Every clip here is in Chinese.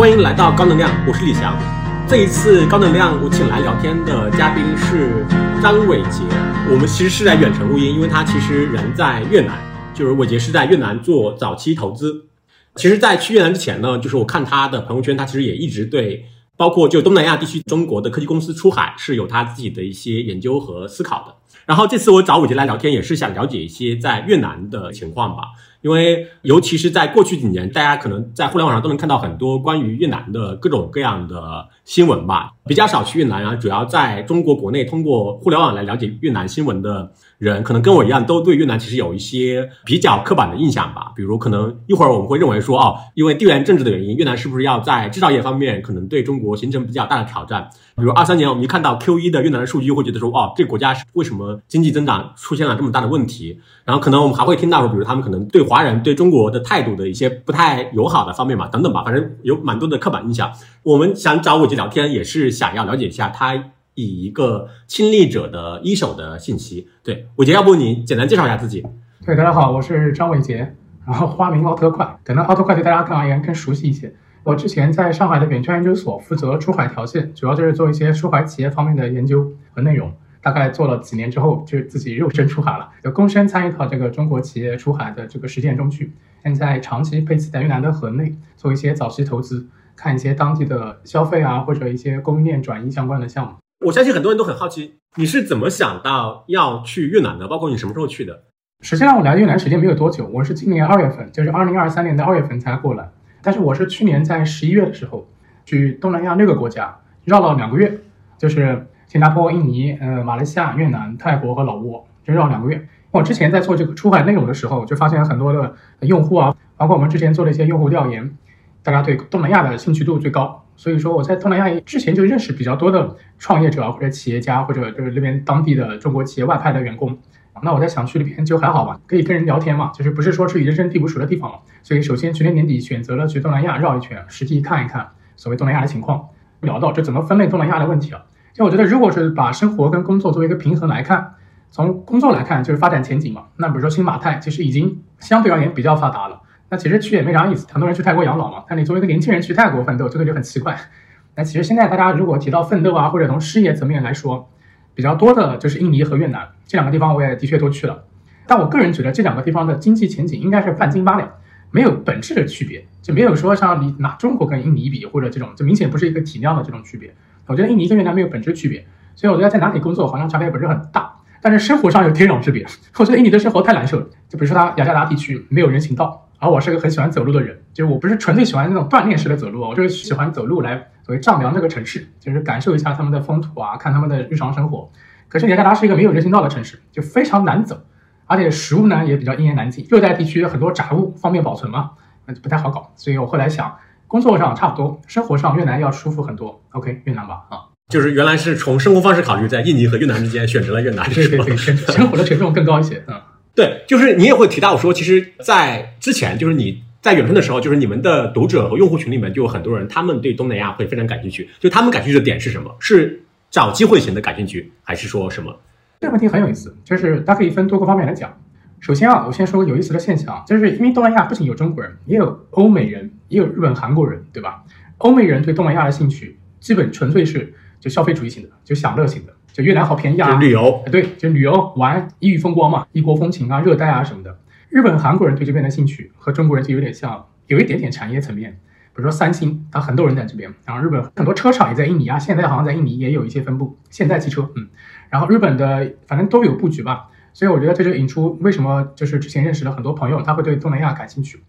欢迎来到高能量，我是李翔。这一次高能量，我请来聊天的嘉宾是张伟杰。我们其实是在远程录音，因为他其实人在越南，就是伟杰是在越南做早期投资。其实，在去越南之前呢，就是我看他的朋友圈，他其实也一直对包括就东南亚地区中国的科技公司出海是有他自己的一些研究和思考的。然后这次我找伟杰来聊天，也是想了解一些在越南的情况吧。因为尤其是在过去几年，大家可能在互联网上都能看到很多关于越南的各种各样的新闻吧。比较少去越南，然后主要在中国国内通过互联网来了解越南新闻的人，可能跟我一样，都对越南其实有一些比较刻板的印象吧。比如，可能一会儿我们会认为说，哦，因为地缘政治的原因，越南是不是要在制造业方面可能对中国形成比较大的挑战？比如二三年我们一看到 Q 一的越南的数据，会觉得说，哦，这个国家是为什么经济增长出现了这么大的问题？然后可能我们还会听到说，比如他们可能对华人对中国的态度的一些不太友好的方面嘛，等等吧，反正有蛮多的刻板印象。我们想找伟杰聊天，也是想要了解一下他以一个亲历者的一手的信息。对，伟杰，要不你简单介绍一下自己？对，大家好，我是张伟杰，然后花名奥特快，可能奥特快对大家更而言更熟悉一些。我之前在上海的远川研究所负责出海条件，主要就是做一些出海企业方面的研究和内容。大概做了几年之后，就自己肉身出海了，就躬身参与到这个中国企业出海的这个实践中去。现在长期配置在越南的河内，做一些早期投资，看一些当地的消费啊，或者一些供应链转移相关的项目。我相信很多人都很好奇，你是怎么想到要去越南的？包括你什么时候去的？实际上我来越南时间没有多久，我是今年二月份，就是二零二三年的二月份才过来。但是我是去年在十一月的时候去东南亚六个国家绕了两个月，就是新加坡、印尼、呃马来西亚、越南、泰国和老挝，就绕两个月。我之前在做这个出海内容的时候，就发现很多的用户啊，包括我们之前做了一些用户调研，大家对东南亚的兴趣度最高。所以说我在东南亚之前就认识比较多的创业者或者企业家，或者就是那边当地的中国企业外派的员工。那我在想去那边就还好吧，可以跟人聊天嘛，就是不是说去人生地不熟的地方嘛。所以首先去年年底选择了去东南亚绕一圈，实际看一看所谓东南亚的情况。聊到这怎么分类东南亚的问题啊？就我觉得如果是把生活跟工作作为一个平衡来看，从工作来看就是发展前景嘛。那比如说新马泰其实已经相对而言比较发达了，那其实去也没啥意思。很多人去泰国养老嘛，但你作为一个年轻人去泰国奋斗，这个就很奇怪。那其实现在大家如果提到奋斗啊，或者从事业层面来说，比较多的就是印尼和越南这两个地方，我也的确都去了。但我个人觉得这两个地方的经济前景应该是半斤八两，没有本质的区别，就没有说像你拿中国跟印尼比，或者这种就明显不是一个体量的这种区别。我觉得印尼跟越南没有本质区别，所以我觉得在哪里工作好像差别不是很大，但是生活上有天壤之别。我觉得印尼的生活太难受了，就比如说它雅加达地区没有人行道，而我是个很喜欢走路的人，就是我不是纯粹喜欢那种锻炼式的走路，我就是喜欢走路来所谓丈量这个城市，就是感受一下他们的风土啊，看他们的日常生活。可是雅加达是一个没有人行道的城市，就非常难走，而且食物呢也比较一言难尽。热带地区很多杂物方便保存嘛，那就不太好搞。所以我后来想，工作上差不多，生活上越南要舒服很多。OK，越南吧，啊，就是原来是从生活方式考虑，在印尼和越南之间选择了越南，对对对，生活的权重更高一些。嗯，对，就是你也会提到说，其实，在之前，就是你在远程的时候，就是你们的读者和用户群里面就有很多人，他们对东南亚会非常感兴趣。就他们感兴趣的点是什么？是。找机会型的感兴趣，还是说什么？这个问题很有意思，就是它可以分多个方面来讲。首先啊，我先说个有意思的现象，就是因为东南亚不仅有中国人，也有欧美人，也有日本、韩国人，对吧？欧美人对东南亚的兴趣，基本纯粹是就消费主义型的，就享乐型的，就越南好便宜啊，旅游，对，就旅游玩，异域风光嘛，异国风情啊，热带啊什么的。日本、韩国人对这边的兴趣和中国人就有点像，有一点点产业层面。比如说三星，它很多人在这边，然后日本很多车厂也在印尼啊，现在好像在印尼也有一些分布，现代汽车，嗯，然后日本的反正都有布局吧，所以我觉得这就引出为什么就是之前认识了很多朋友，他会对东南亚感兴趣。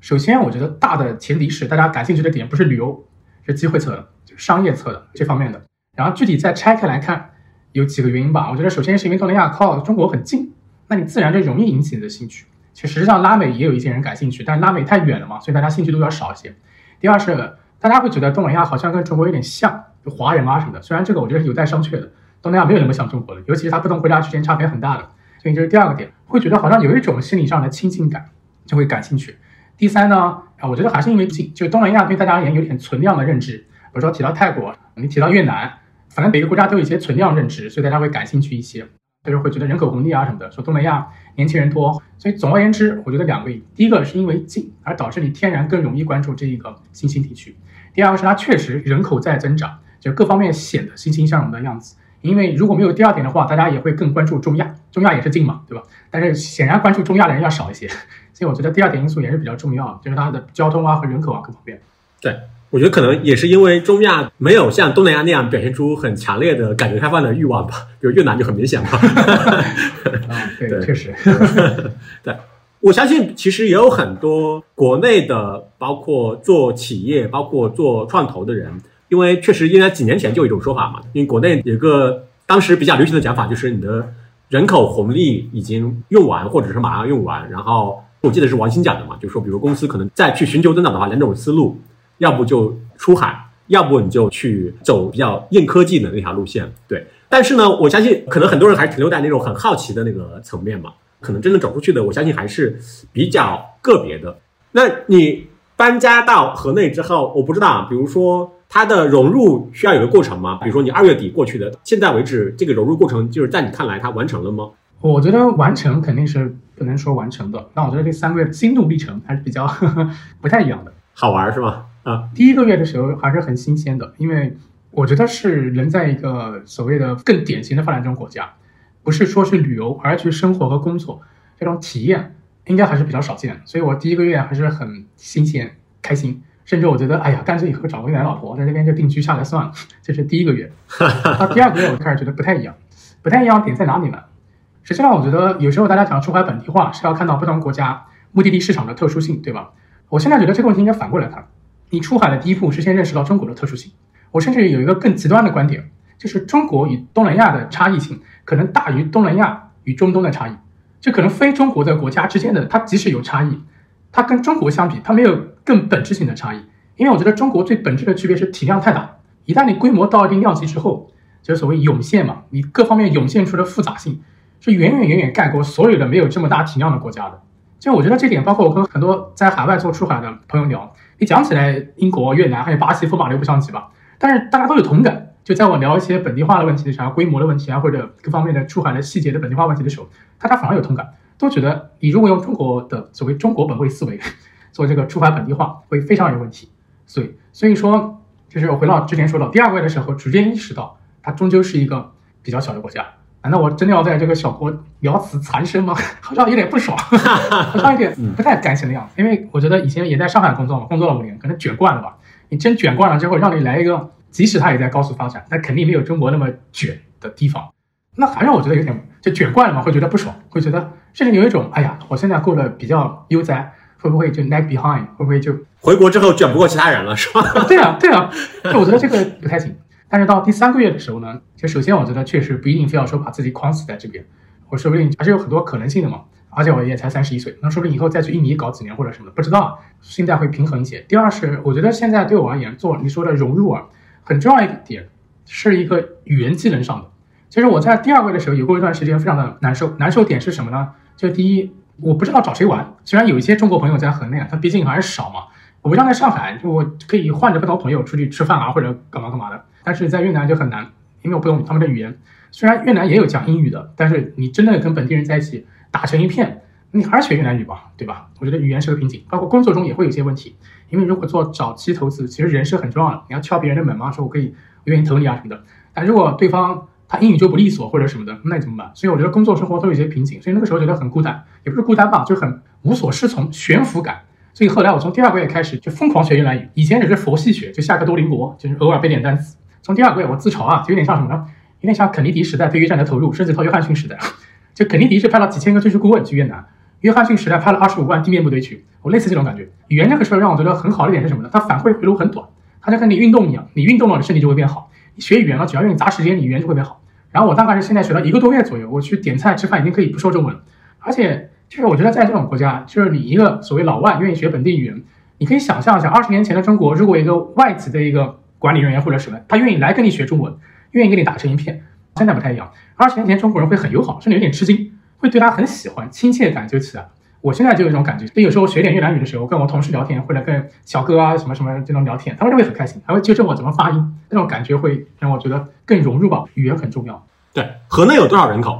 首先，我觉得大的前提是大家感兴趣的点不是旅游，是机会侧的，就是商业侧的这方面的。然后具体再拆开来看，有几个原因吧。我觉得首先是因为东南亚靠中国很近，那你自然就容易引起你的兴趣。其实实际上拉美也有一些人感兴趣，但是拉美太远了嘛，所以大家兴趣度要少一些。第二是，大家会觉得东南亚好像跟中国有点像，就华人啊什么的。虽然这个我觉得是有待商榷的，东南亚没有那么像中国的，尤其是它不同国家之间差别很大的。所以这是第二个点，会觉得好像有一种心理上的亲近感，就会感兴趣。第三呢，啊，我觉得还是因为近，就东南亚对大家而言有点存量的认知。比如说提到泰国，你提到越南，反正每个国家都有一些存量认知，所以大家会感兴趣一些。就是会觉得人口红利啊什么的，说东南亚年轻人多，所以总而言之，我觉得两个，第一个是因为近而导致你天然更容易关注这一个新兴地区，第二个是它确实人口在增长，就各方面显得欣欣向荣的样子。因为如果没有第二点的话，大家也会更关注中亚，中亚也是近嘛，对吧？但是显然关注中亚的人要少一些，所以我觉得第二点因素也是比较重要，就是它的交通啊和人口啊各方面。对，我觉得可能也是因为中亚没有像东南亚那样表现出很强烈的改革开放的欲望吧，比如越南就很明显嘛。啊，对，确实。对，我相信其实也有很多国内的，包括做企业、包括做创投的人。因为确实，应该几年前就有一种说法嘛，因为国内有个当时比较流行的讲法，就是你的人口红利已经用完，或者是马上用完。然后我记得是王兴讲的嘛，就说比如公司可能再去寻求增长的话，两种思路，要不就出海，要不你就去走比较硬科技的那条路线。对，但是呢，我相信可能很多人还停留在那种很好奇的那个层面嘛，可能真正走出去的，我相信还是比较个别的。那你搬家到河内之后，我不知道，比如说。它的融入需要有个过程吗？比如说你二月底过去的，现在为止这个融入过程就是在你看来它完成了吗？我觉得完成肯定是不能说完成的，但我觉得这三个月心路历程还是比较 不太一样的。好玩是吗？啊，第一个月的时候还是很新鲜的，因为我觉得是人在一个所谓的更典型的发展中国家，不是说去旅游，而去生活和工作这种体验应该还是比较少见，所以我第一个月还是很新鲜开心。甚至我觉得，哎呀，干脆以后找个越南老婆在那边就定居下来算了。这是第一个月，到第二个月我开始觉得不太一样，不太一样点在哪里呢？实际上，我觉得有时候大家讲出海本地化是要看到不同国家目的地市场的特殊性，对吧？我现在觉得这个问题应该反过来看，你出海的第一步是先认识到中国的特殊性。我甚至有一个更极端的观点，就是中国与东南亚的差异性可能大于东南亚与中东的差异。就可能非中国的国家之间的，它即使有差异。它跟中国相比，它没有更本质性的差异，因为我觉得中国最本质的区别是体量太大。一旦你规模到一定量级之后，就是所谓涌现嘛，你各方面涌现出的复杂性是远远远远盖过所有的没有这么大体量的国家的。就我觉得这点，包括我跟很多在海外做出海的朋友聊，你讲起来英国、越南还有巴西，风马牛不相及吧？但是大家都有同感，就在我聊一些本地化的问题的时候，规模的问题啊，或者各方面的出海的细节的本地化问题的时候，大家反而有同感。都觉得你如果用中国的所谓中国本位思维做这个出海本地化，会非常有问题。所以，所以说，就是我回到之前说到第二位的时候，逐渐意识到它终究是一个比较小的国家。难道我真的要在这个小国了此残生吗？好像有点不爽，好像有点不太甘心的样子。因为我觉得以前也在上海工作嘛，工作了五年，可能卷惯了吧。你真卷惯了之后，让你来一个，即使它也在高速发展，但肯定没有中国那么卷的地方，那还让我觉得有点就卷惯了嘛，会觉得不爽，会觉得。甚至有一种，哎呀，我现在过得比较悠哉，会不会就 lag behind？会不会就回国之后卷不过其他人了，是吧？对啊，对啊，就我觉得这个不太行。但是到第三个月的时候呢，就首先我觉得确实不一定非要说把自己框死在这边，我说不定还是有很多可能性的嘛。而且我也才三十一岁，那说不定以后再去印尼搞几年或者什么的，不知道，心态会平衡一些。第二是，我觉得现在对我而言，做你说的融入啊，很重要一点是一个语言技能上的。其实我在第二个月的时候有过一段时间非常的难受，难受点是什么呢？就第一，我不知道找谁玩。虽然有一些中国朋友在河内啊，他毕竟还是少嘛。我不像在上海，就我可以换着不同朋友出去吃饭啊，或者干嘛干嘛的。但是在越南就很难，因为我不懂他们的语言。虽然越南也有讲英语的，但是你真的跟本地人在一起打成一片，你还是学越南语吧，对吧？我觉得语言是个瓶颈，包括工作中也会有些问题。因为如果做早期投资，其实人是很重要的，你要敲别人的门嘛，说我可以，我愿意投你啊什么的。但如果对方他英语就不利索或者什么的，那你怎么办？所以我觉得工作生活都有些瓶颈，所以那个时候觉得很孤单，也不是孤单吧，就很无所适从，悬浮感。所以后来我从第二个月开始就疯狂学越南语，以前只是佛系学，就下个多邻国，就是偶尔背点单词。从第二个月我自嘲啊，就有点像什么呢？有点像肯尼迪时代对越战的投入，甚至到约翰逊时代，就肯尼迪是派了几千个军事顾问去越南，约翰逊时代派了二十五万地面部队去，我类似这种感觉。语言这个事儿让我觉得很好的一点是什么呢？它反馈回路很短，它就跟你运动一样，你运动了，你身体就会变好。你学语言了，只要愿意砸时间，你语言就会变好。然后我大概是现在学了一个多月左右，我去点菜吃饭已经可以不说中文了。而且就是我觉得在这种国家，就是你一个所谓老外愿意学本地语言，你可以想象一下，二十年前的中国，如果一个外籍的一个管理人员或者什么，他愿意来跟你学中文，愿意跟你打成一片，现在不太一样。二十年前中国人会很友好，甚至有点吃惊，会对他很喜欢，亲切感就起来了。我现在就有一种感觉，就有时候学点越南语的时候，跟我同事聊天，或者跟小哥啊什么什么这种聊天，他们就会很开心，还会纠正我怎么发音，那种感觉会让我觉得更融入吧。语言很重要。对，河内有多少人口？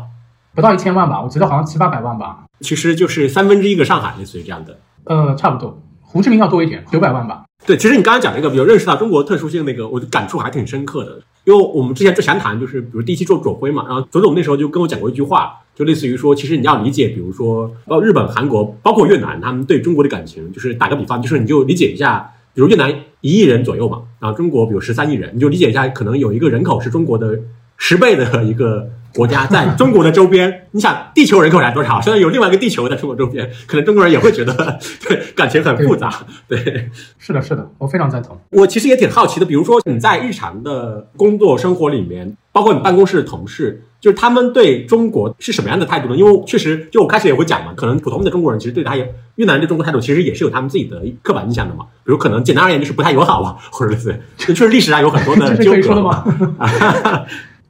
不到一千万吧，我觉得好像七八百万吧。其实就是三分之一个上海，类似于这样的。呃，差不多。胡志明要多一点，九百万吧。对，其实你刚刚讲那个，比如认识到中国特殊性那个，我的感触还挺深刻的。因为我们之前就详谈，就是比如第一期做左晖嘛，然后左总那时候就跟我讲过一句话，就类似于说，其实你要理解，比如说包日本、韩国，包括越南，他们对中国的感情，就是打个比方，就是你就理解一下，比如越南一亿人左右嘛，然后中国比如十三亿人，你就理解一下，可能有一个人口是中国的十倍的一个。国家在中国的周边，你想地球人口才多少？现在有另外一个地球在中国周边，可能中国人也会觉得 对感情很复杂。对，是的，是的，我非常赞同。我其实也挺好奇的，比如说你在日常的工作生活里面，包括你办公室的同事，就是他们对中国是什么样的态度呢？因为确实，就我开始也会讲嘛，可能普通的中国人其实对他也越南人对中国态度其实也是有他们自己的刻板印象的嘛。比如可能简单而言就是不太友好吧，或者类似，确实历史上有很多的 纠葛吗？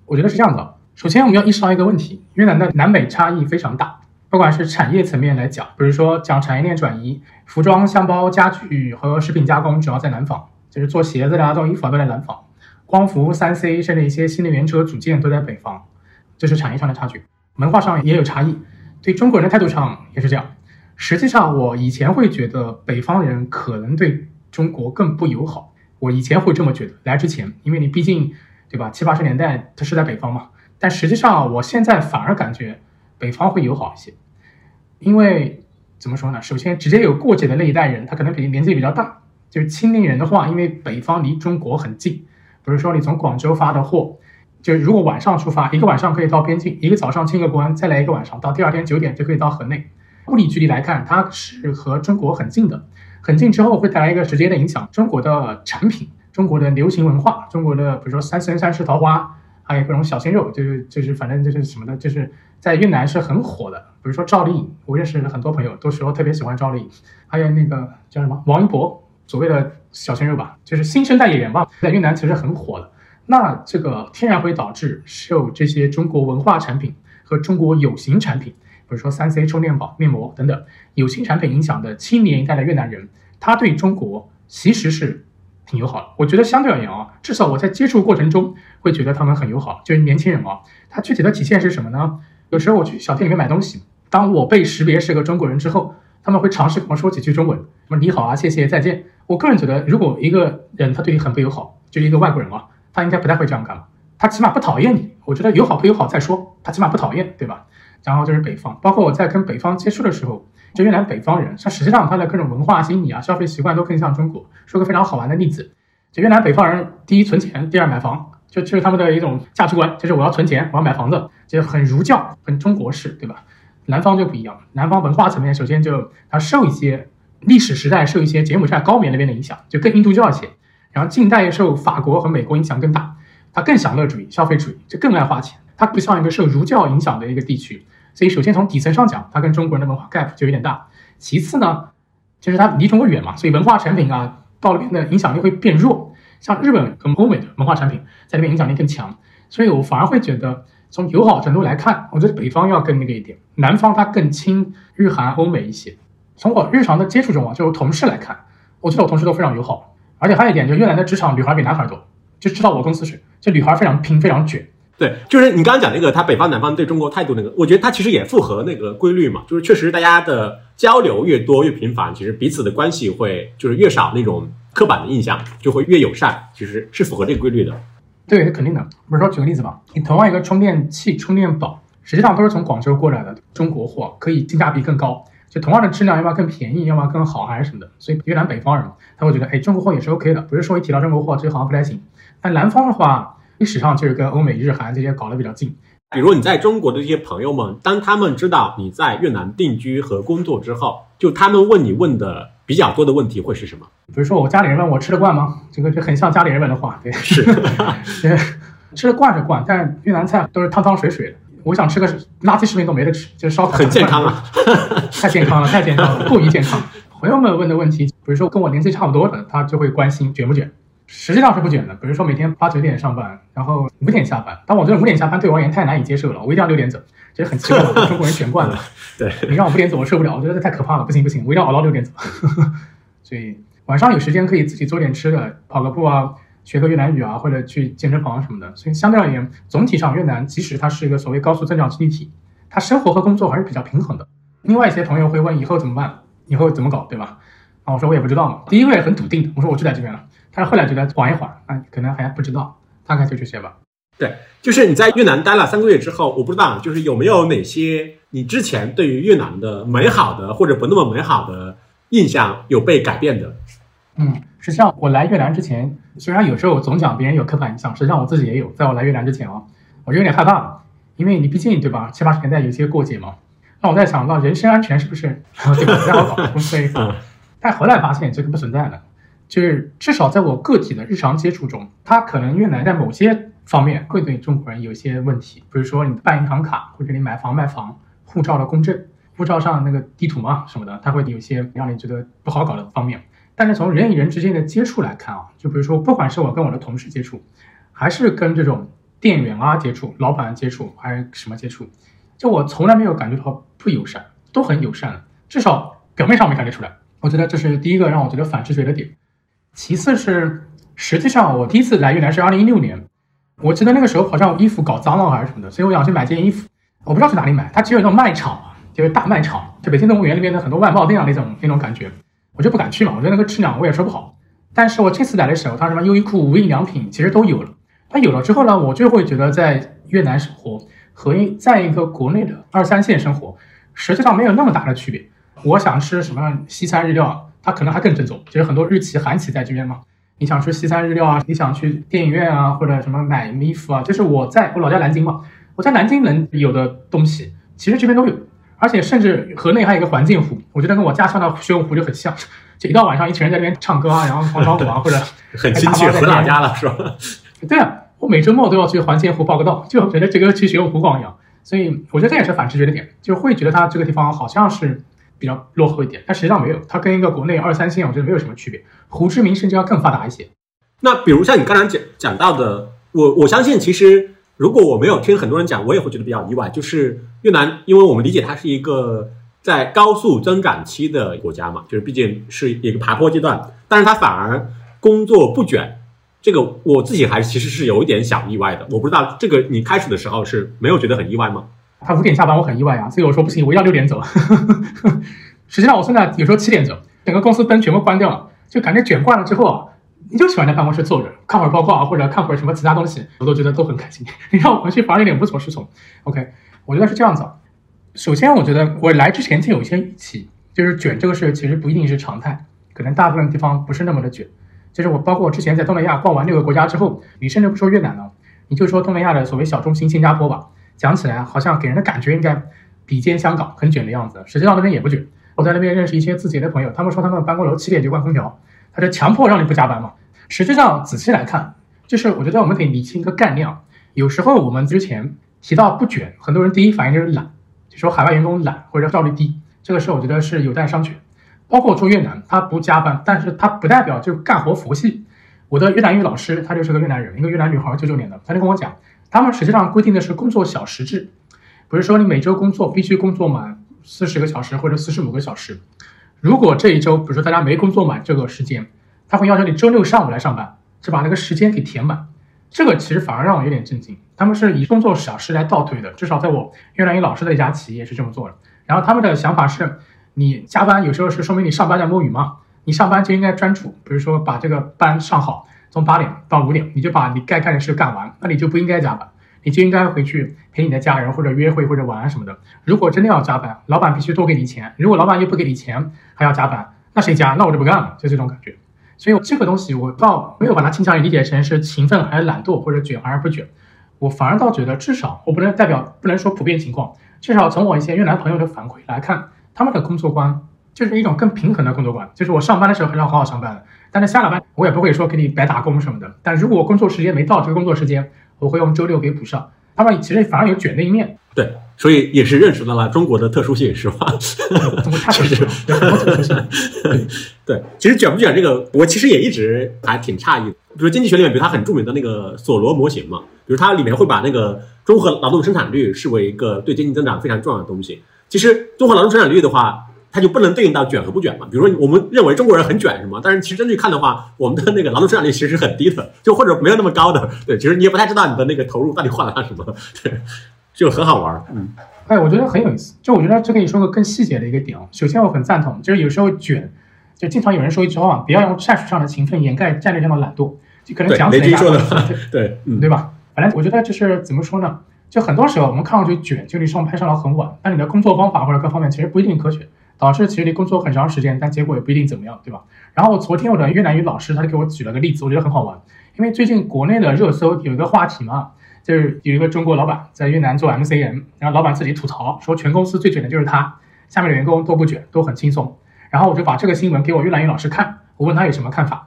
我觉得是这样的。首先，我们要意识到一个问题：越南的南北差异非常大。不管是产业层面来讲，比如说讲产业链转移，服装、箱包、家具和食品加工主要在南方，就是做鞋子啦、做衣服啊都在南方；光伏、三 C 甚至一些新能源车组件都在北方，这是产业上的差距。文化上也有差异，对中国人的态度上也是这样。实际上，我以前会觉得北方人可能对中国更不友好，我以前会这么觉得。来之前，因为你毕竟，对吧？七八十年代他是在北方嘛。但实际上，我现在反而感觉北方会友好一些，因为怎么说呢？首先，直接有过节的那一代人，他可能比年纪比较大。就是青年人的话，因为北方离中国很近，比如说你从广州发的货，就如果晚上出发，一个晚上可以到边境，一个早上清个关，再来一个晚上，到第二天九点就可以到河内。物理距离来看，它是和中国很近的，很近之后会带来一个直接的影响：中国的产品、中国的流行文化、中国的比如说三生三世桃花。还有各种小鲜肉，就是就是反正就是什么的，就是在越南是很火的。比如说赵丽颖，我认识很多朋友都说特别喜欢赵丽颖。还有那个叫什么王一博，所谓的小鲜肉吧，就是新生代演员吧，在越南其实很火的。那这个天然会导致受这些中国文化产品和中国有形产品，比如说三 C 充电宝、面膜等等有形产品影响的青年一代的越南人，他对中国其实是。挺友好的，我觉得相对而言啊，至少我在接触过程中会觉得他们很友好。就是年轻人啊，他具体的体现是什么呢？有时候我去小店里面买东西，当我被识别是个中国人之后，他们会尝试跟我说几句中文，什么你好啊、谢谢、再见。我个人觉得，如果一个人他对你很不友好，就是一个外国人啊，他应该不太会这样干了他起码不讨厌你。我觉得友好不友好再说，他起码不讨厌，对吧？然后就是北方，包括我在跟北方接触的时候。就越南北方人，像实际上他的各种文化、心理啊、消费习惯都更像中国。说个非常好玩的例子，就越南北方人，第一存钱，第二买房，就就是他们的一种价值观，就是我要存钱，我要买房子，就是很儒教，很中国式，对吧？南方就不一样，南方文化层面，首先就它受一些历史时代受一些柬埔寨高棉那边的影响，就更印度教一些。然后近代又受法国和美国影响更大，它更享乐主义、消费主义，就更爱花钱。它不像一个受儒教影响的一个地区。所以，首先从底层上讲，它跟中国人的文化 gap 就有点大。其次呢，就是它离中国远嘛，所以文化产品啊，到了那边的影响力会变弱。像日本跟欧美的文化产品在那边影响力更强。所以我反而会觉得，从友好程度来看，我觉得北方要更那个一点，南方它更亲日韩欧美一些。从我日常的接触中啊，就同事来看，我觉得我同事都非常友好。而且还有一点，就越南的职场女孩比男孩多，就知道我公司是，就女孩非常拼，非常卷。对，就是你刚刚讲那个，他北方南方对中国态度那个，我觉得他其实也符合那个规律嘛，就是确实大家的交流越多越频繁，其实彼此的关系会就是越少那种刻板的印象，就会越友善，其实是符合这个规律的。对，肯定的。比如说举个例子吧，你同样一个充电器、充电宝，实际上都是从广州过来的中国货，可以性价比更高，就同样的质量，要么更便宜，要么更好还是什么的。所以越南北方人他会觉得，哎，中国货也是 OK 的，不是说一提到中国货，这好像不太行。但南方的话。历史上就是跟欧美日韩这些搞得比较近。比如你在中国的这些朋友们，当他们知道你在越南定居和工作之后，就他们问你问的比较多的问题会是什么？比如说我家里人问我吃得惯吗？这个就很像家里人问的话，对，是，吃得惯是惯，但是越南菜都是汤汤水水的。我想吃个垃圾食品都没得吃，就是烧烤。很健康啊，太健康了，太健康了，过于健康。朋友们问的问题，比如说跟我年纪差不多的，他就会关心卷不卷。实际上是不卷的，比如说每天八九点上班，然后五点下班。但我觉得五点下班对我而言太难以接受了，我一定要六点走，这很奇怪，中国人卷惯了。对你让我五点走，我受不了，我觉得这太可怕了，不行不行，我一定要熬到六点走。所以晚上有时间可以自己做点吃的，跑个步啊，学个越南语啊，或者去健身房什么的。所以相对而言，总体上越南即使它是一个所谓高速增长经济体，它生活和工作还是比较平衡的。另外一些朋友会问以后怎么办，以后怎么搞，对吧？啊，我说我也不知道嘛。第一个月很笃定的，我说我就在这边了。但是后来觉得缓一缓，啊，可能还不知道，大概就这些吧。对，就是你在越南待了三个月之后，我不知道，就是有没有哪些你之前对于越南的美好的或者不那么美好的印象有被改变的？嗯，实际上我来越南之前，虽然有时候总讲别人有刻板印象，实际上我自己也有。在我来越南之前啊，我就有点害怕，因为你毕竟对吧，七八十年代有些过节嘛。那我在想，到人身安全是不是 对吧？不太好搞，所以，但后来发现这个不存在的，就是至少在我个体的日常接触中，他可能越南在某些方面会对中国人有一些问题，比如说你办银行卡或者你买房卖房，护照的公证，护照上那个地图嘛什么的，他会有一些让你觉得不好搞的方面。但是从人与人之间的接触来看啊，就比如说不管是我跟我的同事接触，还是跟这种店员啊接触、老板接触，还是什么接触。就我从来没有感觉到不友善，都很友善，至少表面上没感觉出来。我觉得这是第一个让我觉得反直觉的点。其次是，实际上我第一次来越南是二零一六年，我记得那个时候好像衣服搞脏了还是什么的，所以我想去买件衣服，我不知道去哪里买，它只有那种卖场，就是大卖场，就北京动物园里面的很多外贸店啊那种那种感觉，我就不敢去嘛，我觉得那个质量我也说不好。但是我这次来的时候，它什么优衣库、无印良品其实都有了。它有了之后呢，我就会觉得在越南生活。和在一个国内的二三线生活，实际上没有那么大的区别。我想吃什么西餐日料，它可能还更正宗。就是很多日企、韩企在这边嘛。你想吃西餐日料啊，你想去电影院啊，或者什么买衣服啊，就是我在我老家南京嘛，我在南京能有的东西，其实这边都有。而且甚至河内还有一个环境湖，我觉得跟我家乡的玄武湖就很像。就一到晚上，一群人在那边唱歌啊，然后广场舞啊，或者 很亲切，回老家了是吧？对啊。我每周末都要去环境湖报个到，就觉得这个去玄武湖逛一样，所以我觉得这也是反直觉的点，就会觉得它这个地方好像是比较落后一点，但实际上没有，它跟一个国内二三线我觉得没有什么区别，胡志明甚至要更发达一些。那比如像你刚才讲讲到的，我我相信其实如果我没有听很多人讲，我也会觉得比较意外，就是越南，因为我们理解它是一个在高速增长期的国家嘛，就是毕竟是一个爬坡阶段，但是它反而工作不卷。这个我自己还其实是有一点小意外的，我不知道这个你开始的时候是没有觉得很意外吗？他五点下班，我很意外啊，所以我说不行，我要六点走。实际上我现在有时候七点走，整个公司灯全部关掉了，就感觉卷惯了之后啊，你就喜欢在办公室坐着看会儿报告啊，或者看会儿什么其他东西，我都觉得都很开心。你让我回去反而有点无所适从。OK，我觉得是这样子。首先，我觉得我来之前就有一些预期，就是卷这个事其实不一定是常态，可能大部分地方不是那么的卷。就是我，包括我之前在东南亚逛完六个国家之后，你甚至不说越南了，你就说东南亚的所谓小中心新加坡吧，讲起来好像给人的感觉应该比肩香港很卷的样子，实际上那边也不卷。我在那边认识一些字节的朋友，他们说他们办公楼七点就关空调，他就强迫让你不加班嘛。实际上仔细来看，就是我觉得我们得理清一个概念啊，有时候我们之前提到不卷，很多人第一反应就是懒，就说海外员工懒或者效率低，这个事我觉得是有待商榷。包括我住越南，他不加班，但是他不代表就干活佛系。我的越南语老师，她就是个越南人，一个越南女孩，九九年的，她就跟我讲，他们实际上规定的是工作小时制，不是说你每周工作必须工作满四十个小时或者四十五个小时。如果这一周，比如说大家没工作满这个时间，他会要求你周六上午来上班，就把那个时间给填满。这个其实反而让我有点震惊，他们是以工作小时来倒推的，至少在我越南语老师的一家企业是这么做的。然后他们的想法是。你加班有时候是说明你上班在摸鱼嘛？你上班就应该专注，比如说把这个班上好，从八点到五点，你就把你该干的事干完，那你就不应该加班，你就应该回去陪你的家人或者约会或者玩什么的。如果真的要加班，老板必须多给你钱，如果老板又不给你钱还要加班，那谁加？那我就不干了，就这种感觉。所以这个东西我倒没有把它倾向于理解成是勤奋还是懒惰或者卷还是不卷，我反而倒觉得至少我不能代表不能说普遍情况，至少从我一些越南朋友的反馈来看。他们的工作观就是一种更平衡的工作观，就是我上班的时候还是要好好上班，但是下了班我也不会说给你白打工什么的。但如果我工作时间没到这个工作时间，我会用周六给补上。他们其实反而有卷的一面。对，所以也是认识到了中国的特殊性，是吧？中国太特殊了。对，其实卷不卷这个，我其实也一直还挺诧异的。比如经济学里面，比如它很著名的那个索罗模型嘛，比如它里面会把那个综合劳动生产率视为一个对经济增长非常重要的东西。其实综合劳动生产率的话，它就不能对应到卷和不卷嘛。比如说，我们认为中国人很卷，是吗？但是其实真去看的话，我们的那个劳动生产率其实是很低的，就或者没有那么高的。对，其实你也不太知道你的那个投入到底换了什么，对，就很好玩。嗯，哎，我觉得很有意思。就我觉得这可以说个更细节的一个点哦。首先，我很赞同，就是有时候卷，就经常有人说一句话，不要用战术上的勤奋掩盖战略上的懒惰，就可能讲起来雷军说的对，嗯，对吧？反正我觉得就是怎么说呢？就很多时候我们看上去卷，就你上班上到很晚，但你的工作方法或者各方面其实不一定科学，导致其实你工作很长时间，但结果也不一定怎么样，对吧？然后昨天我的越南语老师他就给我举了个例子，我觉得很好玩，因为最近国内的热搜有一个话题嘛，就是有一个中国老板在越南做 MCN，然后老板自己吐槽说全公司最卷的就是他，下面的员工都不卷，都很轻松。然后我就把这个新闻给我越南语老师看，我问他有什么看法。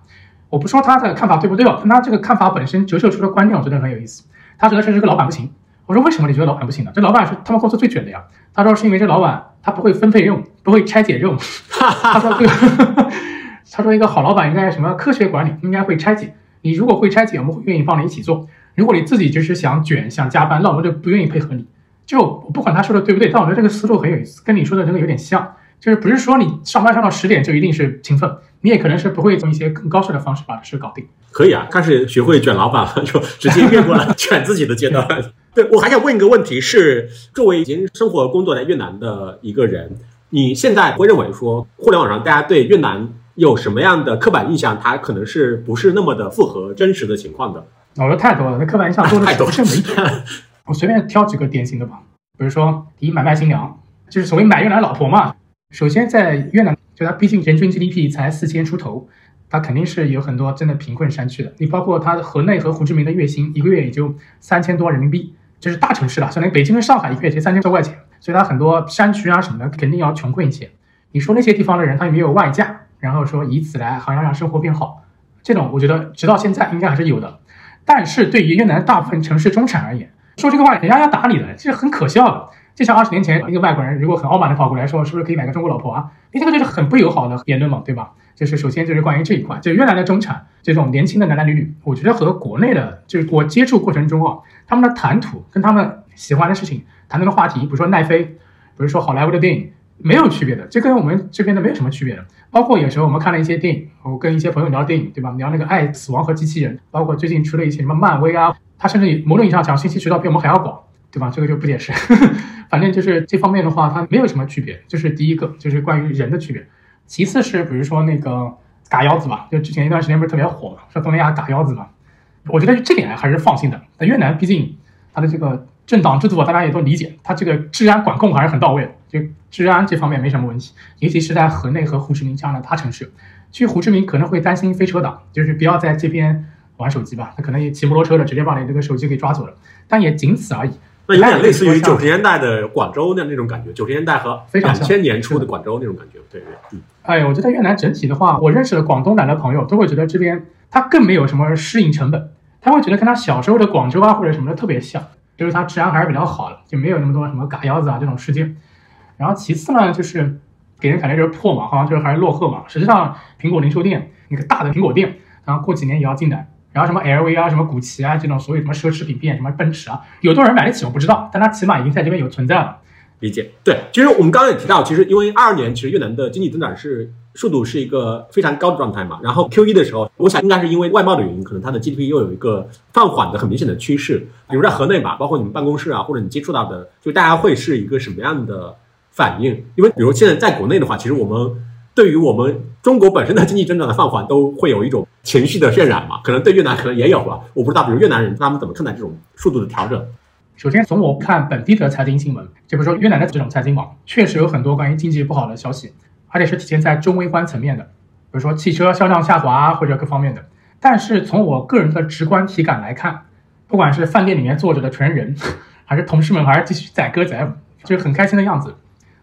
我不说他的看法对不对哦，但他这个看法本身折射出的观点，我觉得很有意思。他觉得是这个老板不行。我说为什么你觉得老板不行呢？这老板是他们公司最卷的呀。他说是因为这老板他不会分配任务，不会拆解任务。他说这个，他说一个好老板应该什么科学管理，应该会拆解。你如果会拆解，我们会愿意帮你一起做。如果你自己就是想卷想加班，那我们就不愿意配合你。就我不管他说的对不对，但我觉得这个思路很有意思，跟你说的这个有点像。就是不是说你上班上到十点就一定是勤奋，你也可能是不会用一些更高效的方式把事搞定。可以啊，开始学会卷老板了，就直接越过了卷自己的阶段。对我还想问一个问题是，作为已经生活工作在越南的一个人，你现在会认为说，互联网上大家对越南有什么样的刻板印象？它可能是不是那么的符合真实的情况的？我说太多了，那刻板印象多的 太多不胜枚举。我随便挑几个典型的吧，比如说第一买卖新娘，就是所谓买越南老婆嘛。首先在越南，就它毕竟人均 GDP 才四千出头，他肯定是有很多真的贫困山区的。你包括他河内和胡志明的月薪一个月也就三千多人民币，这是大城市了，相当于北京跟上海一个月才三千多块钱，所以他很多山区啊什么的肯定要穷困一些。你说那些地方的人他有没有外嫁，然后说以此来好像让生活变好，这种我觉得直到现在应该还是有的。但是对于越南大部分城市中产而言，说这个话人家要打你的，这是很可笑的。就像二十年前一个外国人如果很傲慢的跑过来说，是不是可以买个中国老婆啊？你这个就是很不友好的言论嘛，对吧？就是首先就是关于这一块，就越南的中产这种年轻的男男女女，我觉得和国内的，就是我接触过程中啊，他们的谈吐跟他们喜欢的事情、谈论的话题，比如说奈飞，比如说好莱坞的电影，没有区别的，这跟我们这边的没有什么区别的。包括有时候我们看了一些电影，我跟一些朋友聊电影，对吧？聊那个《爱、死亡和机器人》，包括最近出了一些什么漫威啊，他甚至某种意义上讲信息渠道比我们还要广，对吧？这个就不解释。反正就是这方面的话，它没有什么区别。就是第一个，就是关于人的区别。其次是比如说那个嘎腰子吧，就之前一段时间不是特别火嘛，说东南亚嘎腰子嘛，我觉得这点还是放心的。但越南，毕竟它的这个政党制度啊，大家也都理解，它这个治安管控还是很到位的，就治安这方面没什么问题。尤其是在河内和胡志明这样的大城市，去胡志明可能会担心飞车党，就是不要在这边玩手机吧，他可能也骑摩托车的，直接把你这个手机给抓走了，但也仅此而已。那有点类似于九十年代的广州的那种感觉，九十年代和非常两千年初的广州那种感觉，对对，嗯，哎，我觉得越南整体的话，我认识的广东来的朋友都会觉得这边他更没有什么适应成本，他会觉得跟他小时候的广州啊或者什么的特别像，就是它治安还是比较好的，就没有那么多什么嘎腰子啊这种事件。然后其次呢，就是给人感觉就是破嘛，好像就是还是落后嘛。实际上，苹果零售店那个大的苹果店，然后过几年也要进来。然后什么 LV 啊、什么古奇啊这种所谓什么奢侈品店，什么奔驰啊，有多少人买得起我不知道，但它起码已经在这边有存在了。理解。对，其实我们刚刚也提到，其实因为二二年其实越南的经济增长是速度是一个非常高的状态嘛，然后 Q 一的时候，我想应该是因为外贸的原因，可能它的 GDP 又有一个放缓的很明显的趋势。比如在河内吧，包括你们办公室啊，或者你接触到的，就大家会是一个什么样的反应？因为比如现在在国内的话，其实我们对于我们中国本身的经济增长的放缓，都会有一种情绪的渲染嘛，可能对越南可能也有吧，我不知道，比如越南人他们怎么看待这种速度的调整？首先，从我看本地的财经新闻，就比如说越南的这种财经网，确实有很多关于经济不好的消息，而且是体现在中微观层面的，比如说汽车销量下滑或者各方面的。但是从我个人的直观体感来看，不管是饭店里面坐着的全人，还是同事们还是继续载歌载舞，就是很开心的样子，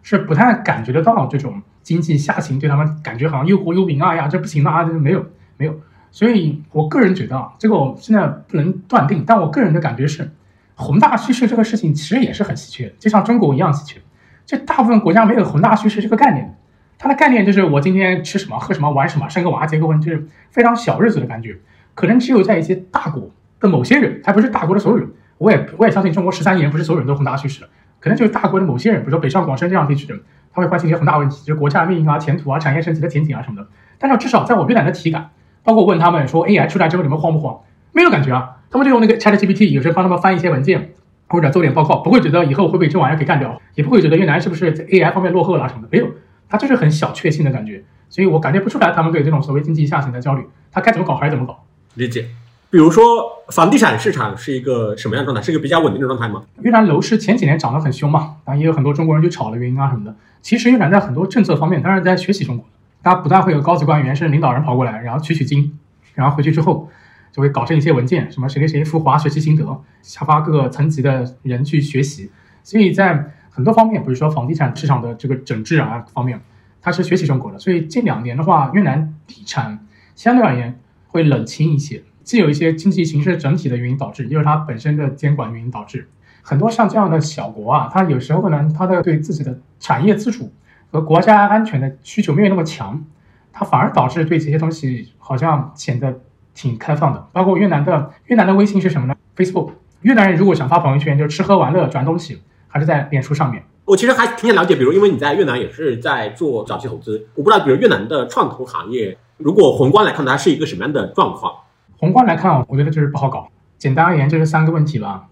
是不太感觉得到这种经济下行对他们感觉好像忧国忧民啊呀，这不行啊，这没有没有。所以我个人觉得啊，这个我现在不能断定，但我个人的感觉是。宏大叙事这个事情其实也是很稀缺，就像中国一样稀缺。就大部分国家没有宏大叙事这个概念，它的概念就是我今天吃什么、喝什么、玩什么、生个娃、结个婚，就是非常小日子的感觉。可能只有在一些大国的某些人，还不是大国的所有人。我也我也相信中国十三亿人不是所有人都宏大叙事的，可能就是大国的某些人，比如说北上广深这样地区的，他会关心一些宏大问题，就是国家的命运啊、前途啊、产业升级的前景啊什么的。但是至少在我越南的体感，包括问他们说 AI 出来之后你们慌不慌？没有感觉啊。他们就用那个 ChatGPT，有时候帮他们翻一些文件，或者做点报告，不会觉得以后会被这玩意儿给干掉，也不会觉得越南是不是在 AI 方面落后了什么的，没有，他就是很小确幸的感觉。所以我感觉不出来他们对这种所谓经济下行的焦虑，他该怎么搞还是怎么搞。理解。比如说房地产市场是一个什么样状态？是一个比较稳定的状态吗？越南楼市前几年涨得很凶嘛，然后也有很多中国人去炒的原因啊什么的。其实越南在很多政策方面，当然在学习中国，大家不断会有高级官员甚至领导人跑过来，然后取取经，然后回去之后就会搞成一些文件，什么谁谁谁赴华学习心得，下发各个层级的人去学习。所以在很多方面，比如说房地产市场的这个整治啊方面，它是学习中国的。所以近两年的话，越南地产相对而言会冷清一些。既有一些经济形势整体的原因导致，也有它本身的监管原因导致。很多像这样的小国啊，它有时候呢，它的对自己的产业自主和国家安全的需求没有那么强，它反而导致对这些东西好像显得挺开放的。包括越南的越南的微信是什么呢？Facebook。越南人如果想发朋友圈，就吃喝玩乐转东西，还是在脸书上面。我其实还挺想了解，比如因为你在越南也是在做早期投资，我不知道，比如越南的创投行业，如果宏观来看，它是一个什么样的状况？宏观来看，我觉得就是不好搞。简单而言，就是三个问题吧。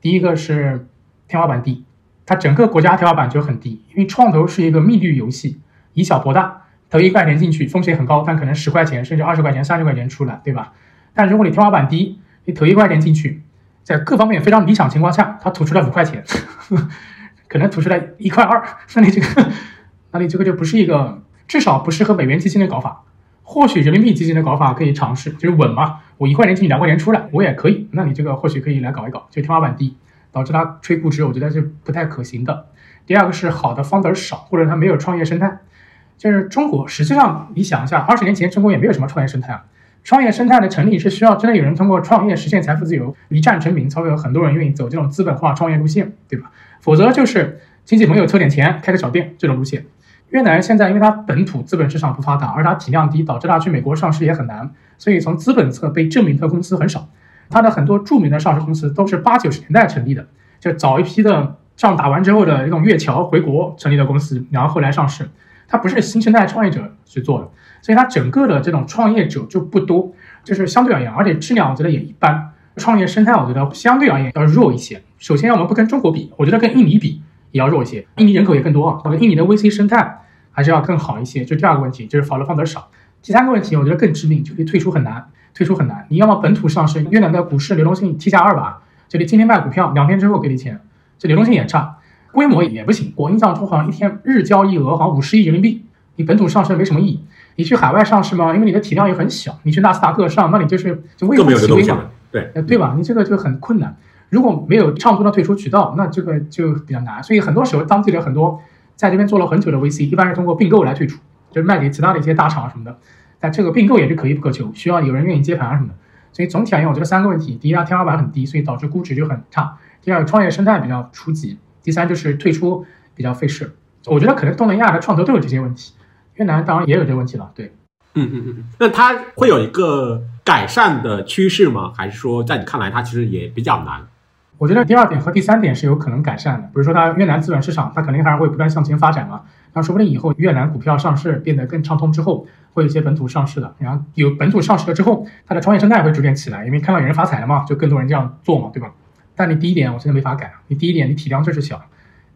第一个是天花板低，它整个国家天花板就很低，因为创投是一个密律游戏，以小博大，投一块钱进去，风险很高，但可能十块钱甚至二十块钱、三十块钱出来，对吧？但如果你天花板低，你投一块钱进去，在各方面非常理想情况下，它吐出来五块钱，可能吐出来一块二，那你这个，那你这个就不是一个，至少不适合美元基金的搞法。或许人民币基金的搞法可以尝试，就是稳嘛，我一块钱进去两块钱出来，我也可以。那你这个或许可以来搞一搞，就天花板低，导致它吹估值，我觉得是不太可行的。第二个是好的 founder 少，或者它没有创业生态。就是中国，实际上你想一下，二十年前中国也没有什么创业生态啊。创业生态的成立是需要真的有人通过创业实现财富自由，一战成名，才会有很多人愿意走这种资本化创业路线，对吧？否则就是亲戚朋友凑点钱开个小店这种路线。越南现在因为它本土资本市场不发达，而它体量低，导致它去美国上市也很难，所以从资本侧被证明的公司很少。它的很多著名的上市公司都是八九十年代成立的，就早一批的仗打完之后的那种越侨回国成立的公司，然后后来上市。它不是新生代创业者去做的，所以它整个的这种创业者就不多，就是相对而言，而且质量我觉得也一般。创业生态我觉得相对而言要弱一些。首先我们不跟中国比，我觉得跟印尼比也要弱一些。印尼人口也更多啊，我觉得印尼的 VC 生态。还是要更好一些，就第二个问题就是法律放得少。第三个问题，我觉得更致命，就是退出很难，退出很难。你要么本土上市，越南的股市流动性 T 加二吧，就你今天卖股票，两天之后给你钱，这流动性也差，规模也不行。我印象中好像一天日交易额好像五十亿人民币，你本土上市没什么意义。你去海外上市嘛，因为你的体量也很小，你去纳斯达克上，那你就是就微乎其微嘛，对，对吧？你这个就很困难。如果没有畅通的退出渠道，那这个就比较难。所以很多时候当地的很多。在这边做了很久的 VC，一般是通过并购来退出，就是卖给其他的一些大厂什么的。但这个并购也是可遇不可求，需要有人愿意接盘啊什么的。所以总体而言，我觉得三个问题：第一，它天花板很低，所以导致估值就很差；第二，创业生态比较初级；第三，就是退出比较费事。我觉得可能东南亚的创投都有这些问题，越南当然也有这个问题了。对，嗯嗯嗯。那它会有一个改善的趋势吗？还是说在你看来，它其实也比较难？我觉得第二点和第三点是有可能改善的，比如说它越南资本市场，它肯定还是会不断向前发展嘛。那说不定以后越南股票上市变得更畅通之后，会有一些本土上市的，然后有本土上市了之后，它的创业生态会逐渐起来，因为看到有人发财了嘛，就更多人这样做嘛，对吧？但你第一点我现在没法改，你第一点你体量就是小，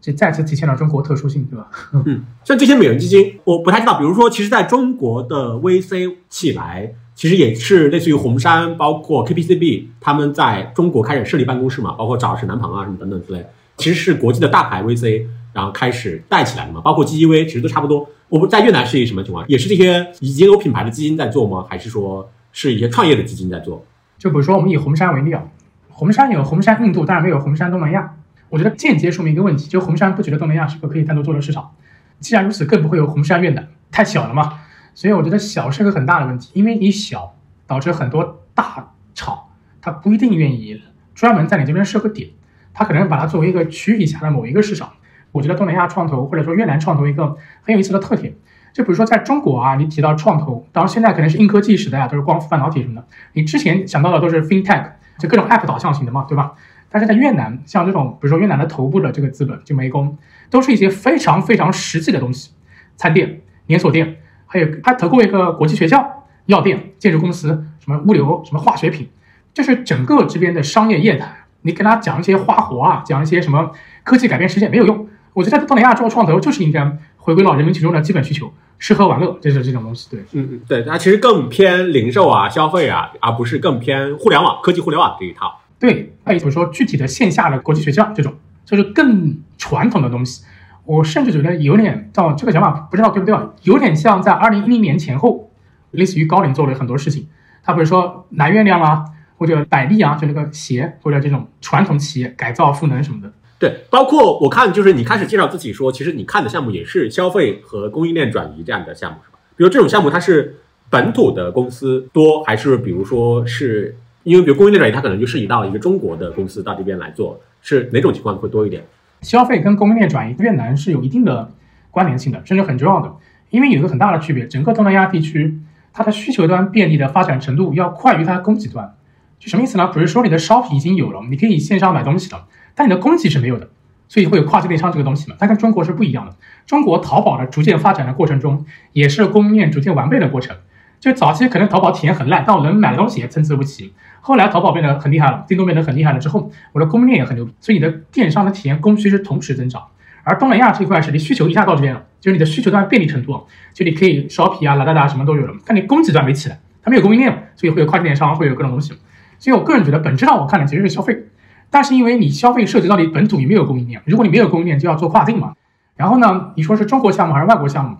这再次体现了中国特殊性，对吧？嗯，像这些美元基金，我不太知道，比如说，其实在中国的 VC 起来。其实也是类似于红杉，包括 KPCB，他们在中国开始设立办公室嘛，包括找沈南鹏啊什么等等之类，其实是国际的大牌 VC，然后开始带起来的嘛，包括 GGV，其实都差不多。我们在越南是一个什么情况？也是这些已经有品牌的基金在做吗？还是说是一些创业的基金在做？就比如说我们以红杉为例啊，红杉有红杉印度，当然没有红杉东南亚。我觉得间接说明一个问题，就红杉不觉得东南亚是个可以单独做的市场。既然如此，更不会有红杉越南，太小了嘛。所以我觉得小是个很大的问题，因为你小，导致很多大厂他不一定愿意专门在你这边设个点，他可能把它作为一个区域下的某一个市场。我觉得东南亚创投或者说越南创投一个很有意思的特点，就比如说在中国啊，你提到创投，当然现在可能是硬科技时代啊，都是光伏半导体什么的，你之前想到的都是 FinTech，就各种 App 导向型的嘛，对吧？但是在越南，像这种比如说越南的头部的这个资本就湄公，都是一些非常非常实际的东西，餐店、连锁店。还有，他投过一个国际学校、药店、建筑公司，什么物流、什么化学品，就是整个这边的商业业态。你跟他讲一些花活啊，讲一些什么科技改变世界没有用。我觉得东南亚做创投就是应该回归到人民群众的基本需求，吃喝玩乐，这是这种东西。对，嗯嗯，对，它其实更偏零售啊、消费啊，而不是更偏互联网、科技互联网这一套。对，还有比如说具体的线下的国际学校这种，就是更传统的东西。我甚至觉得有点到这个想法，不知道对不对啊？有点像在二零一零年前后，类似于高瓴做了很多事情。他比如说蓝月亮啊，或者百丽啊，就那个鞋，或者这种传统企业改造赋能什么的。对，包括我看就是你开始介绍自己说，其实你看的项目也是消费和供应链转移这样的项目，是吧？比如这种项目，它是本土的公司多，还是比如说是因为比如供应链转移，它可能就涉及到一个中国的公司到这边来做，是哪种情况会多一点？消费跟供应链转移，越南是有一定的关联性的，甚至很重要的。因为有一个很大的区别，整个东南亚地区，它的需求端便利的发展程度要快于它的供给端。就什么意思呢？比如说你的商品已经有了，你可以线上买东西的，但你的供给是没有的，所以会有跨境电商这个东西嘛。它跟中国是不一样的。中国淘宝的逐渐发展的过程中，也是供应链逐渐完备的过程。就早期可能淘宝体验很烂，但我能买的东西也参差不齐。后来淘宝变得很厉害了，京东变得很厉害了之后，我的供应链也很牛逼，所以你的电商的体验供需是同时增长。而东南亚这一块是你需求一下到这边了，就是你的需求端便利程度，就你可以 s h o p 啊、拉达达什么都有了，但你供给端没起来，它没有供应链，所以会有跨境电商，会有各种东西。所以我个人觉得，本质上我看的其实是消费，但是因为你消费涉及到你本土有没有供应链，如果你没有供应链，就要做跨境嘛。然后呢，你说是中国项目还是外国项目？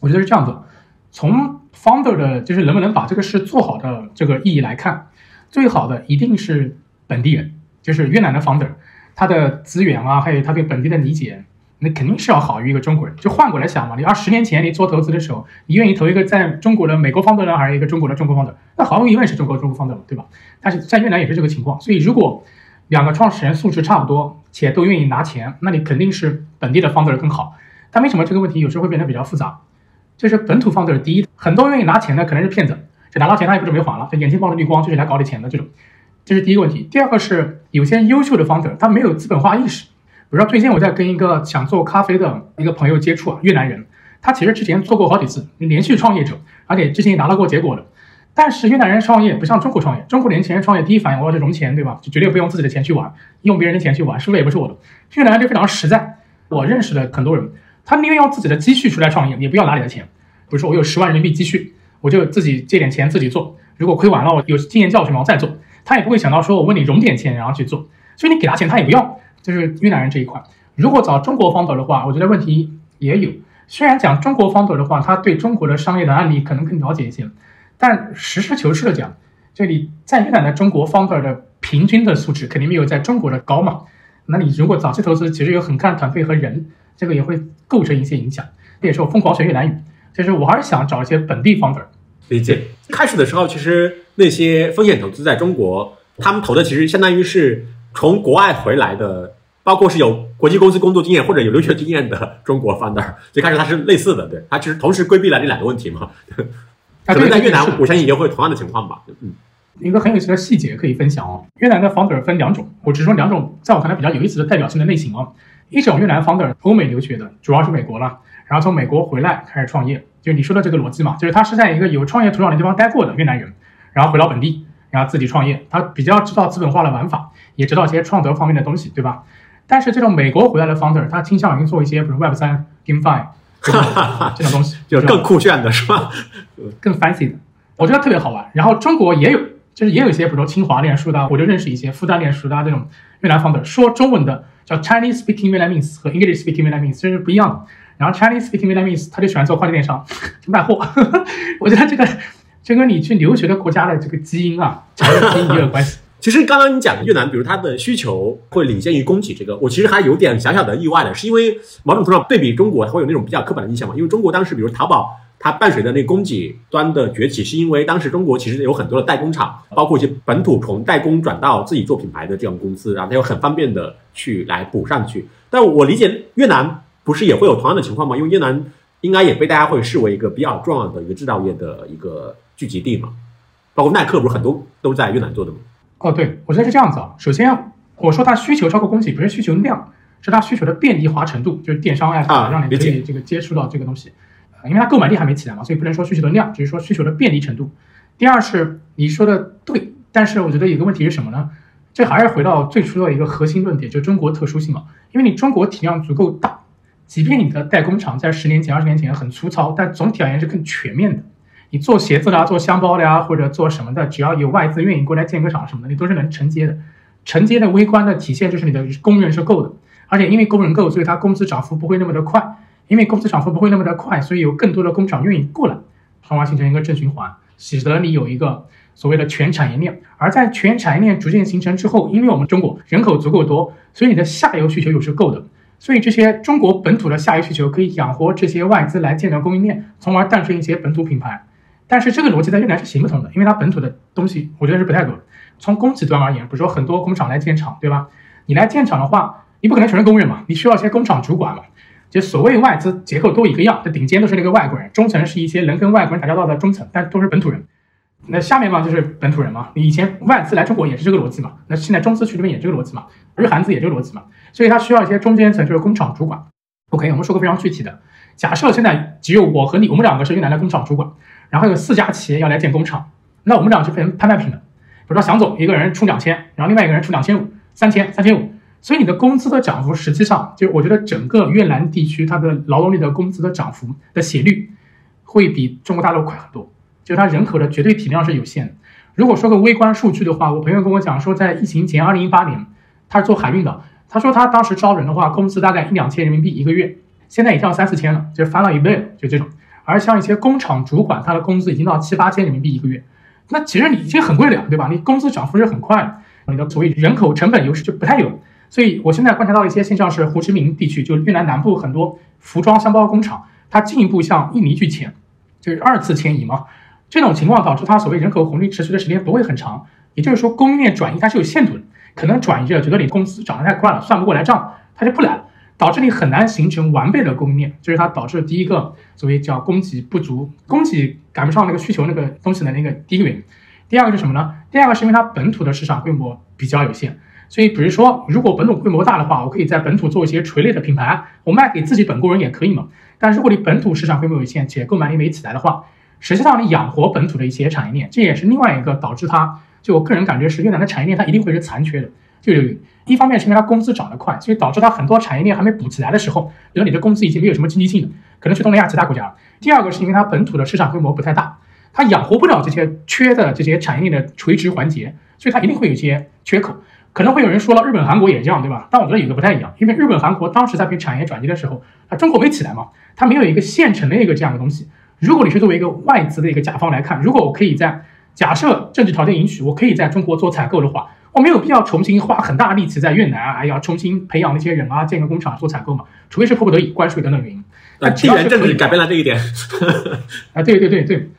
我觉得是这样子，从 founder 的就是能不能把这个事做好的这个意义来看，最好的一定是本地人，就是越南的 founder，他的资源啊，还有他对本地的理解，那肯定是要好于一个中国人。就换过来想嘛，你二十年前你做投资的时候，你愿意投一个在中国的美国 founder 呢，还是一个中国的中国 founder？那毫无疑问是中国中国 founder，对吧？但是在越南也是这个情况，所以如果两个创始人素质差不多，且都愿意拿钱，那你肯定是本地的 founder 更好。但为什么这个问题有时候会变得比较复杂？就是本土 founder 第一，很多愿意拿钱的可能是骗子，就拿到钱他也不准备还了，就眼睛冒着绿光，就是来搞点钱的这种，这是第一个问题。第二个是有些优秀的 founder 他没有资本化意识，比如说最近我在跟一个想做咖啡的一个朋友接触啊，越南人，他其实之前做过好几次连续创业者，而且之前也拿到过结果的。但是越南人创业不像中国创业，中国年轻人创业第一反应我要去融钱，对吧？就绝对不用自己的钱去玩，用别人的钱去玩，输了也不是我的。越南人就非常实在，我认识的很多人。他宁愿用自己的积蓄出来创业，也不要拿你的钱。比如说，我有十万人民币积蓄，我就自己借点钱自己做。如果亏完了，我有经验教训嘛，我再做。他也不会想到说我问你融点钱然后去做。所以你给他钱，他也不要。就是越南人这一块。如果找中国方头的话，我觉得问题也有。虽然讲中国方头的话，他对中国的商业的案例可能更了解一些，但实事求是的讲，就你在越南的中国方头的平均的素质肯定没有在中国的高嘛。那你如果早期投资，其实有很看团队和人。这个也会构成一些影响，这也是我疯狂学越南语。其实我还是想找一些本地 founder。理解。开始的时候，其实那些风险投资在中国，他们投的其实相当于是从国外回来的，包括是有国际公司工作经验或者有留学经验的中国 founder。最开始它是类似的，对，它其实同时规避了这两个问题嘛。可能在越南，我相信也会同样的情况吧。嗯，一个很有意思的细节可以分享哦。越南的 founder 分两种，我只说两种，在我看来比较有意思的代表性的类型哦。一种越南 founder 欧美留学的，主要是美国了，然后从美国回来开始创业，就你说的这个逻辑嘛，就是他是在一个有创业土壤的地方待过的越南人，然后回到本地，然后自己创业，他比较知道资本化的玩法，也知道一些创德方面的东西，对吧？但是这种美国回来的 founder，他倾向于做一些比如 Web 三、GameFi 这种东西，就更酷炫的是吧？更 fancy 的，我觉得特别好玩。然后中国也有，就是也有一些，比如说清华念书的，我就认识一些复旦念书的这种越南 founder，说中文的。叫 Chinese speaking Vietnamese 和 English speaking Vietnamese 这是不一样的。然后 Chinese speaking Vietnamese 他就喜欢做跨境电商，卖货。我觉得这个这跟你去留学的国家的这个基因啊，基因也有关系。其实刚刚你讲的越南，比如它的需求会领先于供给，这个我其实还有点小小的意外的，是因为某种程度上对比中国，它会有那种比较刻板的印象嘛。因为中国当时比如淘宝。它伴随的那供给端的崛起，是因为当时中国其实有很多的代工厂，包括一些本土从代工转到自己做品牌的这种公司，然后它又很方便的去来补上去。但我理解越南不是也会有同样的情况吗？因为越南应该也被大家会视为一个比较重要的一个制造业的一个聚集地嘛，包括耐克不是很多都在越南做的吗？哦，对，我觉得是这样子啊。首先我说它需求超过供给，不是需求量，是它需求的便利化程度，就是电商啊，让你可以这个接触到这个东西。因为它购买力还没起来嘛，所以不能说需求的量，只是说需求的便利程度。第二是你说的对，但是我觉得有个问题是什么呢？这还是回到最初的一个核心论点，就中国特殊性嘛。因为你中国体量足够大，即便你的代工厂在十年前、二十年前很粗糙，但总体而言是更全面的。你做鞋子的啊，做箱包的呀，或者做什么的，只要有外资愿意过来建个厂什么的，你都是能承接的。承接的微观的体现就是你的工人是够的，而且因为工人够，所以它工资涨幅不会那么的快。因为工资涨幅不会那么的快，所以有更多的工厂愿意过来，从而形成一个正循环，使得你有一个所谓的全产业链。而在全产业链逐渐形成之后，因为我们中国人口足够多，所以你的下游需求又是够的，所以这些中国本土的下游需求可以养活这些外资来建的供应链，从而诞生一些本土品牌。但是这个逻辑在越南是行不通的，因为它本土的东西我觉得是不太多。从供给端而言，比如说很多工厂来建厂，对吧？你来建厂的话，你不可能全是工人嘛，你需要一些工厂主管嘛。就所谓外资结构都一个样，这顶尖都是那个外国人，中层是一些能跟外国人打交道的中层，但都是本土人。那下面嘛就是本土人嘛，你以前外资来中国也是这个逻辑嘛，那现在中资去这边也这个逻辑嘛，日韩资也这个逻辑嘛，所以它需要一些中间层，就是工厂主管。OK，我们说个非常具体的，假设现在只有我和你，我们两个是越南的工厂主管，然后有四家企业要来建工厂，那我们俩就变成拍卖品了。比如说祥总一个人出两千，然后另外一个人出两千五、三千、三千五。所以你的工资的涨幅，实际上就我觉得整个越南地区它的劳动力的工资的涨幅的斜率，会比中国大陆快很多。就是它人口的绝对体量是有限的。如果说个微观数据的话，我朋友跟我讲说，在疫情前，二零一八年，他是做海运的，他说他当时招人的话，工资大概一两千人民币一个月，现在已经要三四千了，就翻了一倍了，就这种。而像一些工厂主管，他的工资已经到七八千人民币一个月，那其实你已经很贵了，对吧？你工资涨幅是很快的，你的所谓人口成本优势就不太有。所以，我现在观察到一些现象是，胡志明地区，就越南南部很多服装箱包工厂，它进一步向印尼去迁，就是二次迁移嘛。这种情况导致它所谓人口红利持续的时间不会很长。也就是说，供应链转移它是有限度的，可能转移了觉得你工资涨得太快了，算不过来账，它就不来了，导致你很难形成完备的供应链。这是它导致第一个所谓叫供给不足、供给赶不上那个需求那个东西的那个第一个原因。第二个是什么呢？第二个是因为它本土的市场规模比较有限。所以，比如说，如果本土规模大的话，我可以在本土做一些垂类的品牌，我卖给自己本国人也可以嘛。但如果你本土市场规模有限，且购买力没起来的话，实际上你养活本土的一些产业链，这也是另外一个导致它，就我个人感觉是越南的产业链它一定会是残缺的。就一方面是因为它工资涨得快，所以导致它很多产业链还没补起来的时候，比如你的工资已经没有什么经济性了，可能去东南亚其他国家。第二个是因为它本土的市场规模不太大，它养活不了这些缺的这些产业链的垂直环节，所以它一定会有一些缺口。可能会有人说了，日本、韩国也这样，对吧？但我觉得有个不太一样，因为日本、韩国当时在被产业转移的时候，啊，中国没起来嘛，它没有一个现成的一个这样的东西。如果你是作为一个外资的一个甲方来看，如果我可以在假设政治条件允许，我可以在中国做采购的话，我没有必要重新花很大力气在越南啊，要重新培养那些人啊，建个工厂做采购嘛，除非是迫不得已，关税等等原因。那地缘政治改变了这一点。啊，对对对对，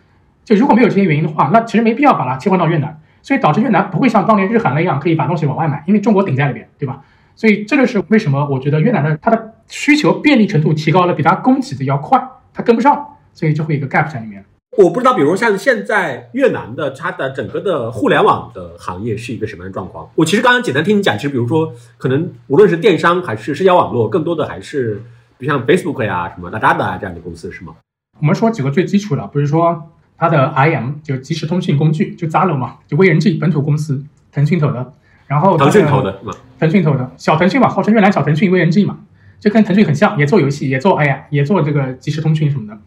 就如果没有这些原因的话，那其实没必要把它切换到越南。所以导致越南不会像当年日韩那样可以把东西往外买，因为中国顶在里边，对吧？所以这就是为什么我觉得越南的它的需求便利程度提高了，比它供给的要快，它跟不上，所以就会有一个 gap 在里面。我不知道，比如像现在越南的它的整个的互联网的行业是一个什么样的状况？我其实刚刚简单听你讲，其实比如说可能无论是电商还是社交网络，更多的还是比如像 Facebook 呀、什么 Lazada 啊这样的公司，是吗？我们说几个最基础的，比如说。它的 IM 就即时通讯工具，就 Zalo 嘛，就微人机本土公司，腾讯投的。然后腾讯投的，腾讯投的，小腾讯嘛，号称越南小腾讯微人机嘛，就跟腾讯很像，也做游戏，也做 AI，也做这个即时通讯什么的。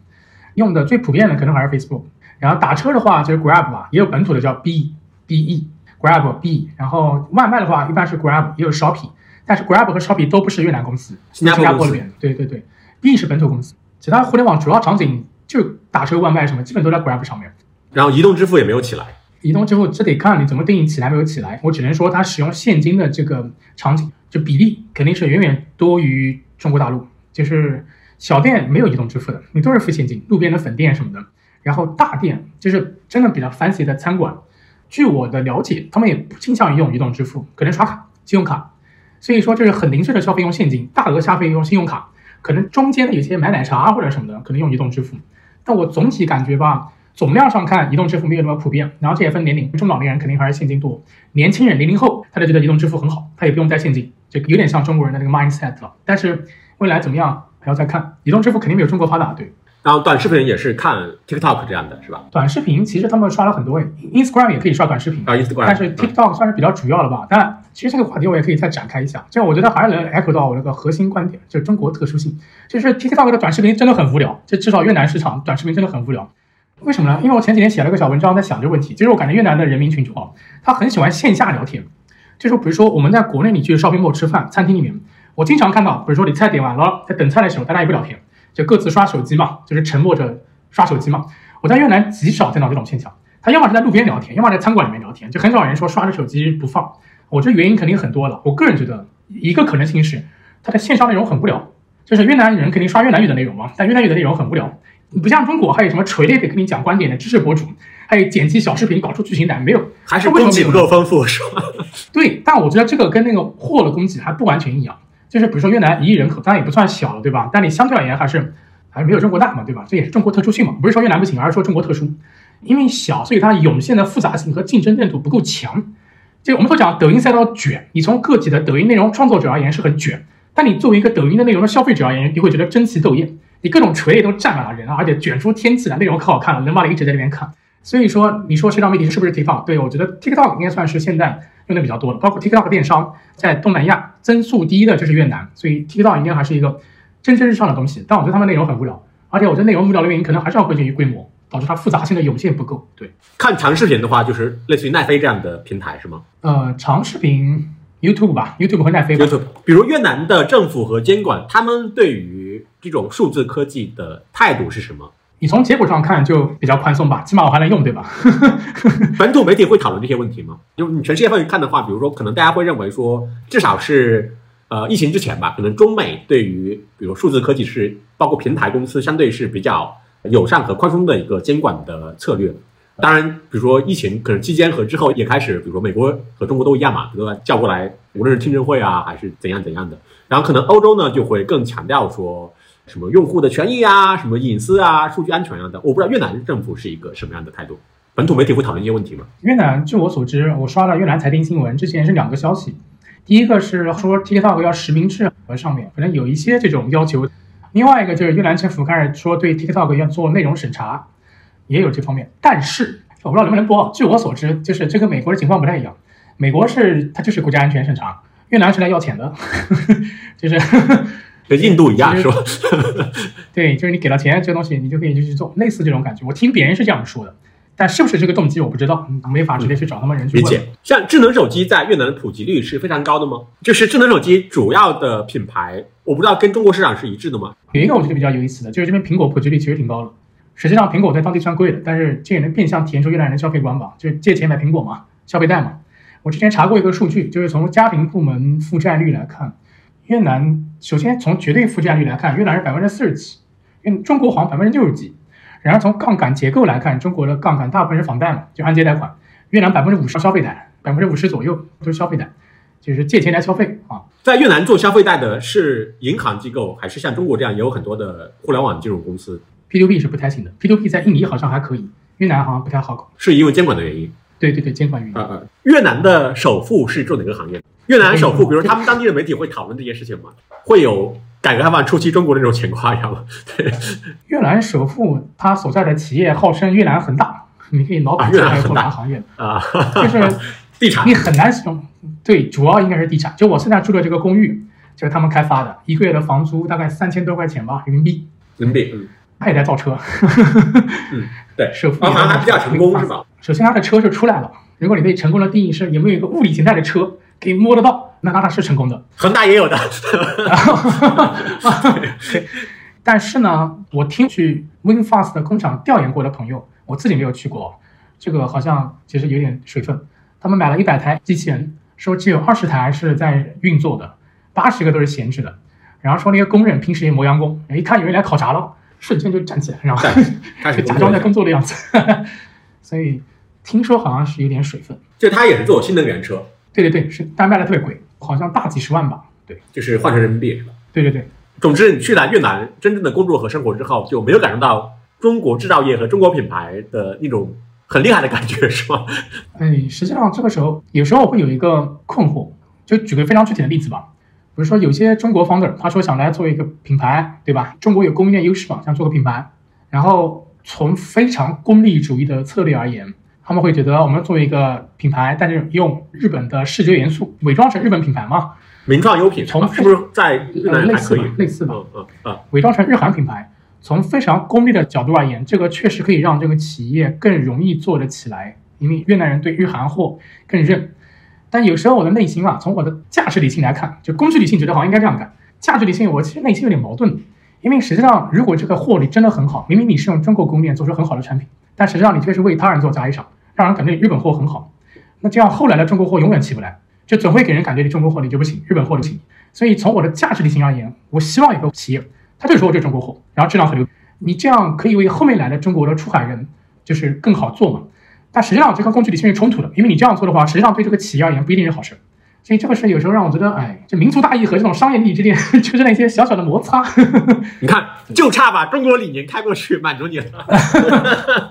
用的最普遍的可能还是 Facebook。然后打车的话就是 Grab 吧，也有本土的叫 B B E Grab B。然后外卖的话一般是 Grab，也有 Shopee，但是 Grab 和 Shopee 都不是越南公司，新加坡那边。对对对，B 是本土公司，其他互联网主要场景。就打车、外卖什么，基本都在 Grab 上面。然后移动支付也没有起来。移动支付这得看你怎么定义起来没有起来。我只能说，它使用现金的这个场景，就比例肯定是远远多于中国大陆。就是小店没有移动支付的，你都是付现金。路边的粉店什么的，然后大店就是真的比较 fancy 的餐馆，据我的了解，他们也不倾向于用移动支付，可能刷卡、信用卡。所以说，这是很零碎的消费用现金，大额消费用信用卡。可能中间的有些买奶茶或者什么的，可能用移动支付。但我总体感觉吧，总量上看，移动支付没有那么普遍。然后这也分年龄，中老年人肯定还是现金多。年轻人零零后，他就觉得移动支付很好，他也不用带现金，就有点像中国人的那个 mindset 了。但是未来怎么样还要再看。移动支付肯定没有中国发达，对。然后短视频也是看 TikTok 这样的是吧？短视频其实他们刷了很多，Instagram 也可以刷短视频啊，Instagram。但是 TikTok 算是比较主要的吧。但其实这个话题我也可以再展开一下，这样我觉得还是能 echo 到我那个核心观点，就是中国特殊性。就是 TikTok 的短视频真的很无聊，就至少越南市场短视频真的很无聊。为什么呢？因为我前几天写了个小文章，在想这个问题。就是我感觉越南的人民群众啊，他很喜欢线下聊天。就是比如说我们在国内你去 shopping mall 吃饭，餐厅里面，我经常看到，比如说你菜点完了，在等菜的时候，大家也不聊天，就各自刷手机嘛，就是沉默着刷手机嘛。我在越南极少见到这种现象，他要么是在路边聊天，要么在餐馆里面聊天，就很少人说刷着手机不放。我这原因肯定很多了。我个人觉得一个可能性是，他的线上内容很无聊，就是越南人肯定刷越南语的内容嘛，但越南语的内容很无聊。不像中国，还有什么锤炼的跟你讲观点的知识博主，还有剪辑小视频搞出剧情来，没有，还是供给不够丰富，是吧？对，但我觉得这个跟那个货的供给还不完全一样。就是比如说越南一亿人口，当然也不算小了，对吧？但你相对而言还是还是没有中国大嘛，对吧？这也是中国特殊性嘛，不是说越南不行，而是说中国特殊，因为小，所以它涌现的复杂性和竞争韧度不够强。就我们都讲抖音赛道卷，你从个体的抖音内容创作者而言是很卷，但你作为一个抖音的内容的消费者而言，你会觉得争奇斗艳。你各种垂类都占满了人啊，而且卷出天际来，内容可好看了，能把你一直在那边看。所以说，你说社交媒体是不是 TikTok？对我觉得 TikTok 应该算是现在用的比较多的，包括 TikTok 电商在东南亚增速第一的就是越南，所以 TikTok 应该还是一个蒸蒸日上的东西。但我觉得他们内容很无聊，而且我觉得内容无聊的原因可能还是要归结于规模，导致它复杂性的涌现不够。对，看长视频的话，就是类似于奈飞这样的平台是吗？呃，长视频 YouTube 吧，YouTube 和奈飞。YouTube，比如越南的政府和监管，他们对于这种数字科技的态度是什么？你从结果上看就比较宽松吧，起码我还能用，对吧？本土媒体会讨论这些问题吗？就你全世界范围看的话，比如说，可能大家会认为说，至少是呃疫情之前吧，可能中美对于比如数字科技是包括平台公司相对是比较友善和宽松的一个监管的策略。当然，比如说疫情可能期间和之后也开始，比如说美国和中国都一样嘛，比如说叫过来，无论是听证会啊，还是怎样怎样的。然后可能欧洲呢就会更强调说什么用户的权益啊，什么隐私啊，数据安全啊的。我不知道越南政府是一个什么样的态度。本土媒体会讨论这些问题吗？越南，据我所知，我刷了越南财经新闻，之前是两个消息。第一个是说 TikTok 要实名制和上面可能有一些这种要求。另外一个就是越南政府开始说对 TikTok 要做内容审查。也有这方面，但是我不知道能不能播。据我所知，就是这跟美国的情况不太一样。美国是它就是国家安全审查，越南是来要钱的，就是跟印度一样是吧？对，就是你给了钱，这个东西你就可以就去做，类似这种感觉。我听别人是这样说的，但是不是这个动机我不知道，没法直接去找他们人去问。理解。像智能手机在越南的普及率是非常高的吗？就是智能手机主要的品牌，我不知道跟中国市场是一致的吗？有一个我觉得比较有意思的，就是这边苹果普及率其实挺高的。实际上，苹果在当地算贵的，但是这也能变相体现出越南人的消费观吧？就是借钱买苹果嘛，消费贷嘛。我之前查过一个数据，就是从家庭部门负债率来看，越南首先从绝对负债率来看，越南是百分之四十几，因中国好像百分之六十几。然而从杠杆结构来看，中国的杠杆大部分是房贷嘛，就按揭贷款，越南百分之五十消费贷，百分之五十左右都是消费贷，就是借钱来消费啊。在越南做消费贷的是银行机构，还是像中国这样也有很多的互联网金融公司？P to P 是不太行的，P to P 在印尼好像还可以，越南好像不太好搞，是因为监管的原因。对对对，监管原因。呃呃，越南的首富是做哪个行业？越南首富，比如他们当地的媒体会讨论这件事情吗？会有改革开放初期中国那种情况一样吗？对，越南首富他所在的企业号称越南恒大，你可以脑补一下做哪个行业啊？就是 地产，你很难形容。对，主要应该是地产。就我现在住的这个公寓，就是他们开发的，一个月的房租大概三千多块钱吧，人民币。人民币，嗯。他也在造车，嗯，对，首富还比较成功是吧？首先，他的车是出来了。如果你对成功的定义是有没有一个物理形态的车可以摸得到，那那他是成功的。恒大也有的，对。但是呢，我听去 WinFast 的工厂调研过的朋友，我自己没有去过，这个好像其实有点水分。他们买了一百台机器人，说只有二十台是在运作的，八十个都是闲置的。然后说那些工人平时也磨洋工，一看有人来考察了。瞬间就站起来，然后就假装在工作的样子，所以听说好像是有点水分。就他也是做新能源车，对对对，是，但卖的特别贵，好像大几十万吧。对，就是换成人民币是吧？对对对。总之，你去了越南真正的工作和生活之后，就没有感受到中国制造业和中国品牌的那种很厉害的感觉，是吗？哎，实际上这个时候有时候我会有一个困惑，就举个非常具体的例子吧。比如说，有些中国 founder 他说想来做一个品牌，对吧？中国有供应链优势嘛，想做个品牌。然后从非常功利主义的策略而言，他们会觉得我们作为一个品牌，但是用日本的视觉元素伪装成日本品牌嘛，名创优品从是不是在类似吧类似吧，嗯嗯嗯，伪装成日韩品牌。从非常功利的角度而言，这个确实可以让这个企业更容易做得起来，因为越南人对日韩货更认。但有时候我的内心啊，从我的价值理性来看，就工具理性觉得好像应该这样干，价值理性我其实内心有点矛盾，因为实际上如果这个货你真的很好，明明你是用中国供应链做出很好的产品，但实际上你却是为他人做加衣裳，让人感觉你日本货很好，那这样后来的中国货永远起不来，就总会给人感觉你中国货你就不行，日本货就行。所以从我的价值理性而言，我希望有个企业，他就说我这中国货，然后质量很牛，你这样可以为后面来的中国的出海人就是更好做嘛。但实际上这个工具理性是冲突的，因为你这样做的话，实际上对这个企业而言不一定是好事。所以这个是有时候让我觉得，哎，这民族大义和这种商业利益之间就是那些小小的摩擦。你看，就差把中国李宁开过去满足你了。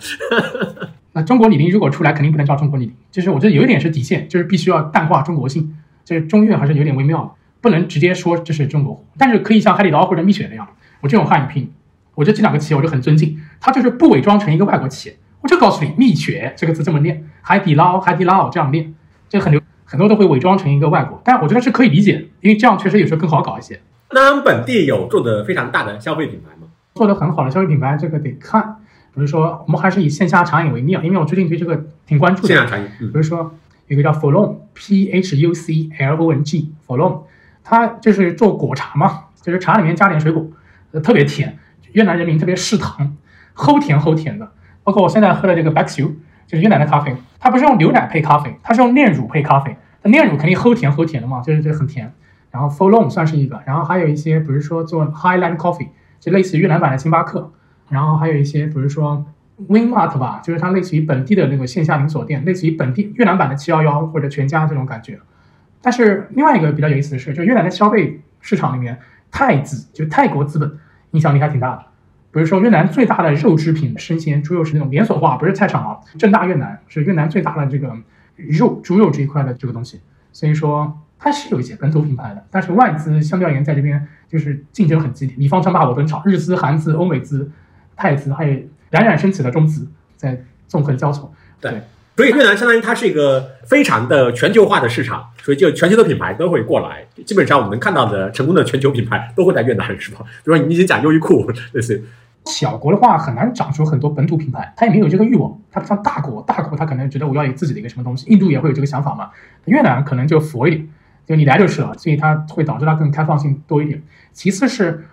那中国李宁如果出来，肯定不能叫中国李宁，就是我觉得有一点是底线，就是必须要淡化中国性，就是中越还是有点微妙的，不能直接说这是中国货，但是可以像海底捞或者蜜雪那样，我这种汉语拼，我觉得这两个企业我就很尊敬，它就是不伪装成一个外国企业，我就告诉你，蜜雪这个字这么念，海底捞海底捞这样念，这很流，很多都会伪装成一个外国，但我觉得是可以理解的，因为这样确实有时候更好搞一些。那本地有做的非常大的消费品牌吗？做的很好的消费品牌，这个得看。比如说，我们还是以线下茶饮为例啊，因为我最近对这个挺关注的。线下茶饮，嗯比如说有个叫 Folon，P H U C L O N G，Folon，它就是做果茶嘛，就是茶里面加点水果，呃，特别甜，越南人民特别嗜糖，齁甜齁甜的。包括我现在喝的这个 b a x u 就是越南的咖啡，它不是用牛奶配咖啡，它是用炼乳配咖啡，那炼乳肯定齁甜齁甜的嘛，就是这很甜。然后 Folon 算是一个，然后还有一些，比如说做 Highland Coffee，就类似于越南版的星巴克，然后还有一些，比如说 Winmart 吧，就是它类似于本地的那个线下连锁店，类似于本地越南版的七幺幺或者全家这种感觉。但是另外一个比较有意思的是，就越南的消费市场里面，泰资就泰国资本影响力还挺大的。比如说越南最大的肉制品生鲜猪肉是那种连锁化，不是菜场啊，正大越南是越南最大的这个肉猪肉这一块的这个东西，所以说它是有一些本土品牌的，但是外资相对而言在这边就是竞争很激烈，你方唱罢我登场，日资、韩资、欧美资、泰资还有冉冉升起的中子在纵横交错。对所以越南相当于它是一个非常的全球化的市场，所以就全球的品牌都会过来。基本上我们能看到的成功的全球品牌都会在越南，是吧？比如说你已经讲优衣库，类似小国的话很难长出很多本土品牌，它也没有这个欲望。它不像大国，大国它可能觉得我要有自己的一个什么东西。印度也会有这个想法嘛，越南可能就佛一点，就你来就是了，所以它会导致它更开放性多一点。其次是，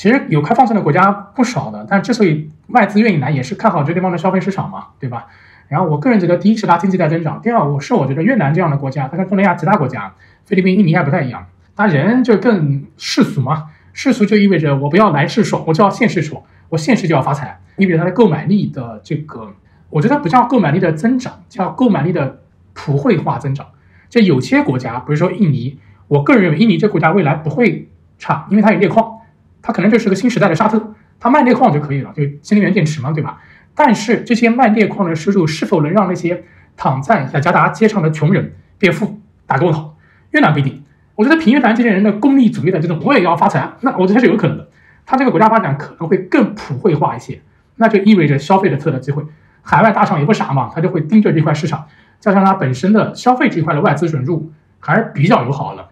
其实有开放性的国家不少的，但之所以外资愿意来，也是看好这地方的消费市场嘛，对吧？然后我个人觉得，第一是它经济在增长，第二我是我觉得越南这样的国家，它跟东南亚其他国家，菲律宾、印尼还不太一样，它人就更世俗嘛。世俗就意味着我不要来世爽，我就要现世爽，我现世就要发财，意味着它的购买力的这个，我觉得不叫购买力的增长，叫购买力的普惠化增长。就有些国家，比如说印尼，我个人认为印尼这国家未来不会差，因为它有镍矿，它可能就是个新时代的沙特，它卖镍矿就可以了，就新能源电池嘛，对吧？但是这些卖镍矿的收入是否能让那些躺在雅加达街上的穷人变富？打个问号。越南不一定，我觉得平越南这些人的功利主义的这种我也要发财，那我觉得是有可能的。它这个国家发展可能会更普惠化一些，那就意味着消费的特的机会。海外大厂也不傻嘛，他就会盯着这块市场，加上它本身的消费这块的外资准入还是比较友好的。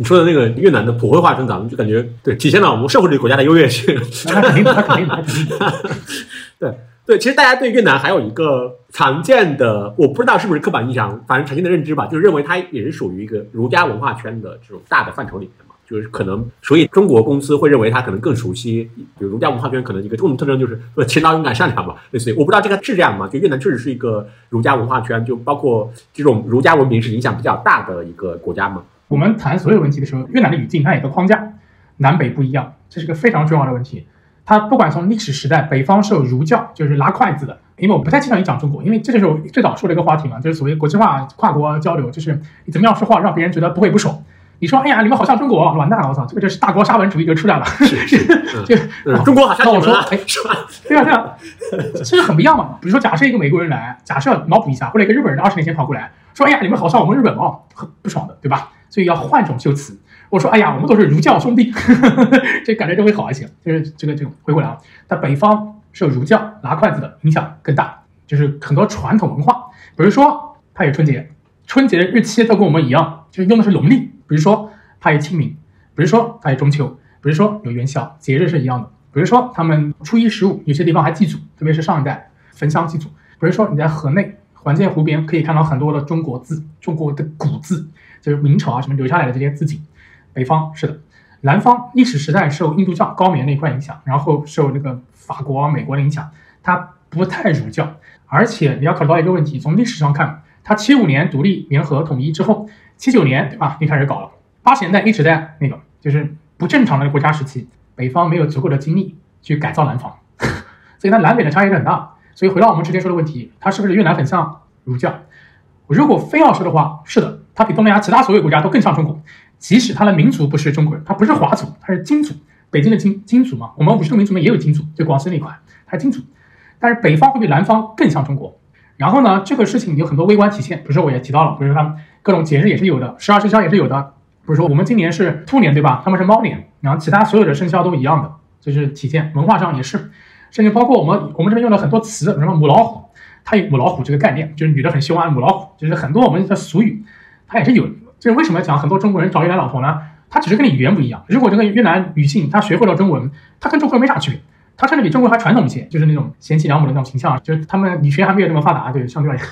你说的那个越南的普惠化增长，就感觉对体现了我们社会主义国家的优越性。那肯定的，那肯定的，那肯定的。对对，其实大家对越南还有一个常见的，我不知道是不是刻板印象，反正常见的认知吧，就是认为它也是属于一个儒家文化圈的这种大的范畴里面嘛，就是可能，所以中国公司会认为它可能更熟悉，比如儒家文化圈可能一个共同特征就是呃勤劳、勇敢、善良嘛，类似于我不知道这个是这样吗？就越南确实是一个儒家文化圈，就包括这种儒家文明是影响比较大的一个国家嘛。我们谈所有问题的时候，越南的语境它有个框架，南北不一样，这是个非常重要的问题。它不管从历史时代，北方是有儒教就是拿筷子的，因为我不太倾向于讲中国，因为这就是我最早说的一个话题嘛，就是所谓国际化、跨国交流，就是你怎么样说话让别人觉得不会不爽。你说，哎呀，你们好像中国，完蛋了，我操，这个就是大国沙文主义就出来了，就嗯，中国好像那我说哎是吧？对啊，对啊，这是很不一样嘛。比如说，假设一个美国人来，假设脑补一下，或者一个日本人二十年前跑过来说：“哎呀，你们好像我们日本哦，很不爽的，对吧？”所以要换种修辞。我说：“哎呀，我们都是儒教兄弟，呵 呵这感觉就会好一些。”就是这个这个回过来啊，在北方受儒教拿筷子的影响更大，就是很多传统文化，比如说它有春节，春节的日期都跟我们一样，就是用的是农历。比如说它有清明，比如说它有中秋，比如说有元宵，节日是一样的。比如说他们初一十五，有些地方还祭祖，特别是上一代焚香祭祖。比如说你在河内环建湖边可以看到很多的中国字，中国的古字，就是明朝啊什么留下来的这些字景。北方是的，南方历史时代受印度教高棉那一块影响，然后受那个法国、美国的影响，它不太儒教。而且你要考虑到一个问题，从历史上看，它七五年独立联合统一之后，七九年对吧，一开始搞了，八十年代一直在那个就是不正常的国家时期，北方没有足够的精力去改造南方，所以它南北的差异很大。所以回到我们之前说的问题，它是不是越南很像儒教？如果非要说的话，是的，它比东南亚其他所有国家都更像中国。即使它的民族不是中国人，它不是华族，它是金族，北京的金金族嘛。我们五十个民族里面也有金族，就广西那一块，它是金族。但是北方会比南方更像中国。然后呢，这个事情有很多微观体现，比如说我也提到了，比如说他们各种节日也是有的，十二生肖也是有的。比如说我们今年是兔年，对吧？他们是猫年，然后其他所有的生肖都一样的，就是体现文化上也是，甚至包括我们我们这边用了很多词，什么母老虎，它有母老虎这个概念，就是女的很凶啊，母老虎，就是很多我们的俗语，它也是有。就是为什么讲很多中国人找越南老婆呢？他只是跟你语言不一样。如果这个越南女性她学会了中文，她跟中国人没啥区别，她甚至比中国还传统一些，就是那种贤妻良母的那种形象，就是他们女权还没有那么发达，对，相对而言。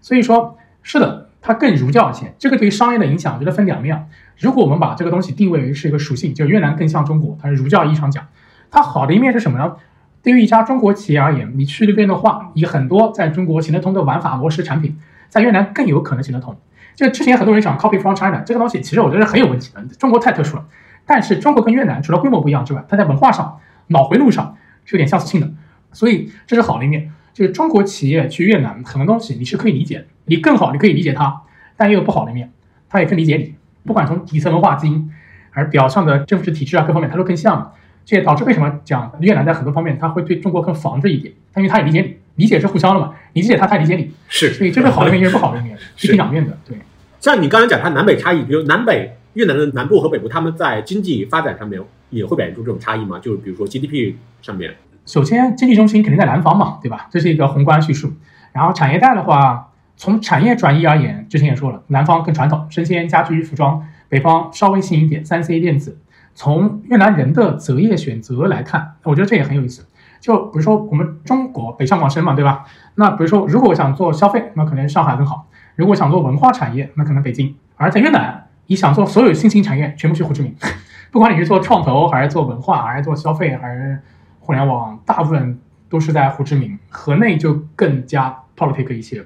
所以说，是的，它更儒教一些。这个对于商业的影响，我觉得分两面。如果我们把这个东西定位为是一个属性，就越南更像中国，它是儒教意义上讲，它好的一面是什么呢？对于一家中国企业而言，你去那边的话，以很多在中国行得通的玩法模式产品，在越南更有可能行得通。就之前很多人想 copy from China 这个东西，其实我觉得很有问题的。中国太特殊了，但是中国跟越南除了规模不一样之外，它在文化上、脑回路上是有点相似性的，所以这是好的一面。就是中国企业去越南，很多东西你是可以理解，你更好，你可以理解它，但也有不好的一面，它也可以理解你。不管从底层文化基因，还是表象的政治体制啊各方面，它都更像。这也导致为什么讲越南在很多方面，它会对中国更防着一点，因为它也理解你，理解是互相的嘛，你理解他，他理解你，是，所以这是好的一面，也是不好的一面，是两面的，对。像你刚刚讲它南北差异，比如南北越南的南部和北部，他们在经济发展上面也会表现出这种差异吗？就是比如说 GDP 上面，首先经济中心肯定在南方嘛，对吧？这是一个宏观叙述。然后产业带的话，从产业转移而言，之前也说了，南方更传统，生鲜、家居、服装；北方稍微新一点，三 C 电子。从越南人的择业选择来看，我觉得这也很有意思。就比如说我们中国北上广深嘛，对吧？那比如说如果我想做消费，那可能上海更好。如果想做文化产业，那可能北京；而在越南，你想做所有新兴产业，全部去胡志明。不管你是做创投，还是做文化，还是做消费，还是互联网，大部分都是在胡志明。河内就更加 politic 一些，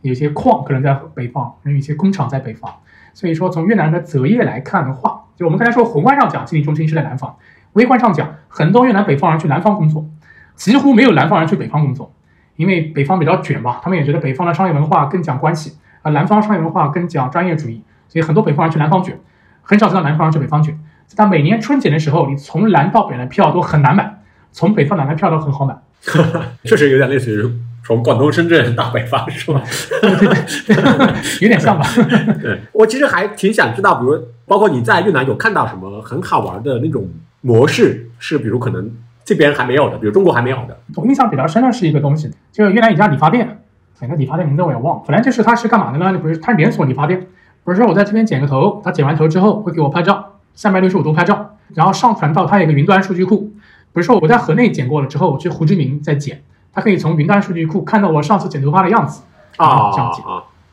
有些矿可能在北方，有一些工厂在北方。所以说，从越南的择业来看的话，就我们刚才说宏观上讲，经济中心是在南方；微观上讲，很多越南北方人去南方工作，几乎没有南方人去北方工作，因为北方比较卷吧，他们也觉得北方的商业文化更讲关系。啊，南方商业文化更讲专业主义，所以很多北方人去南方卷，很少知道南方人去北方卷。但每年春节的时候，你从南到北的票都很难买，从北方南的票都很好买。确实有点类似于从广东深圳到北方，是吧？有点像吧？对，我其实还挺想知道，比如包括你在越南有看到什么很好玩的那种模式，是比如可能这边还没有的，比如中国还没有的。我印象比较深的是一个东西，就是越南一家理发店。哪个理发店名字我也忘了，反正就是他是干嘛的呢？不是，他是连锁理发店。不是说我在这边剪个头，他剪完头之后会给我拍照，三百六十五度拍照，然后上传到他有个云端数据库。不是说我在河内剪过了之后，我去胡志明再剪，他可以从云端数据库看到我上次剪头发的样子啊，这样剪。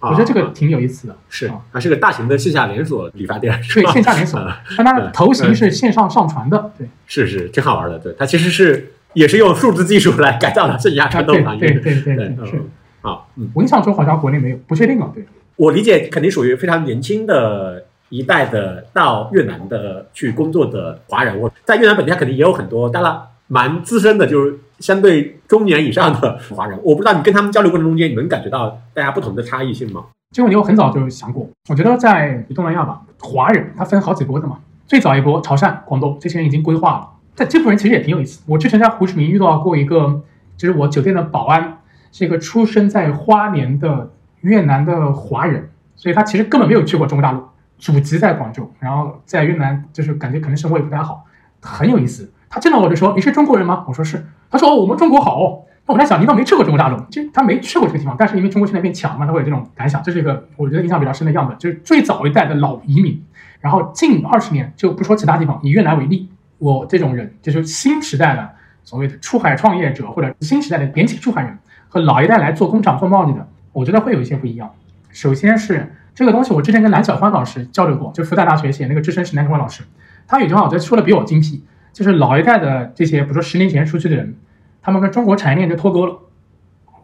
我觉得这个挺有意思的。是，它是个大型的线下连锁理发店，对，线下连锁，但它的头型是线上上传的。对，是是，挺好玩的。对，它其实是也是用数字技术来改造了线下传统行业。对对对，是。啊，嗯，我印象中好像国内没有，不确定啊。对，我理解肯定属于非常年轻的一代的到越南的去工作的华人。我在越南本地，肯定也有很多，当然蛮资深的，就是相对中年以上的华人。我不知道你跟他们交流过程中间，你能感觉到大家不同的差异性吗？这个问题我很早就想过。我觉得在东南亚吧，华人他分好几波的嘛。最早一波潮汕、广东这些人已经规划了，但这部分人其实也挺有意思。我之前在胡志明遇到过一个，就是我酒店的保安。是一个出生在花莲的越南的华人，所以他其实根本没有去过中国大陆，祖籍在广州，然后在越南就是感觉可能生活也不太好，很有意思。他见到我就说：“你是中国人吗？”我说是。他说：“哦，我们中国好。”那我在想，你倒没去过中国大陆，就他没去过这个地方，但是因为中国现在变强嘛，他会有这种感想，这是一个我觉得印象比较深的样本，就是最早一代的老移民，然后近二十年就不说其他地方，以越南为例，我这种人就是新时代的所谓的出海创业者或者新时代的年轻出海人和老一代来做工厂做贸易的，我觉得会有一些不一样。首先是这个东西，我之前跟蓝小欢老师交流过，就复旦大学写那个知识是蓝小欢老师，他有句话我觉得说的比我精辟，就是老一代的这些，比如说十年前出去的人。他们跟中国产业链就脱钩了，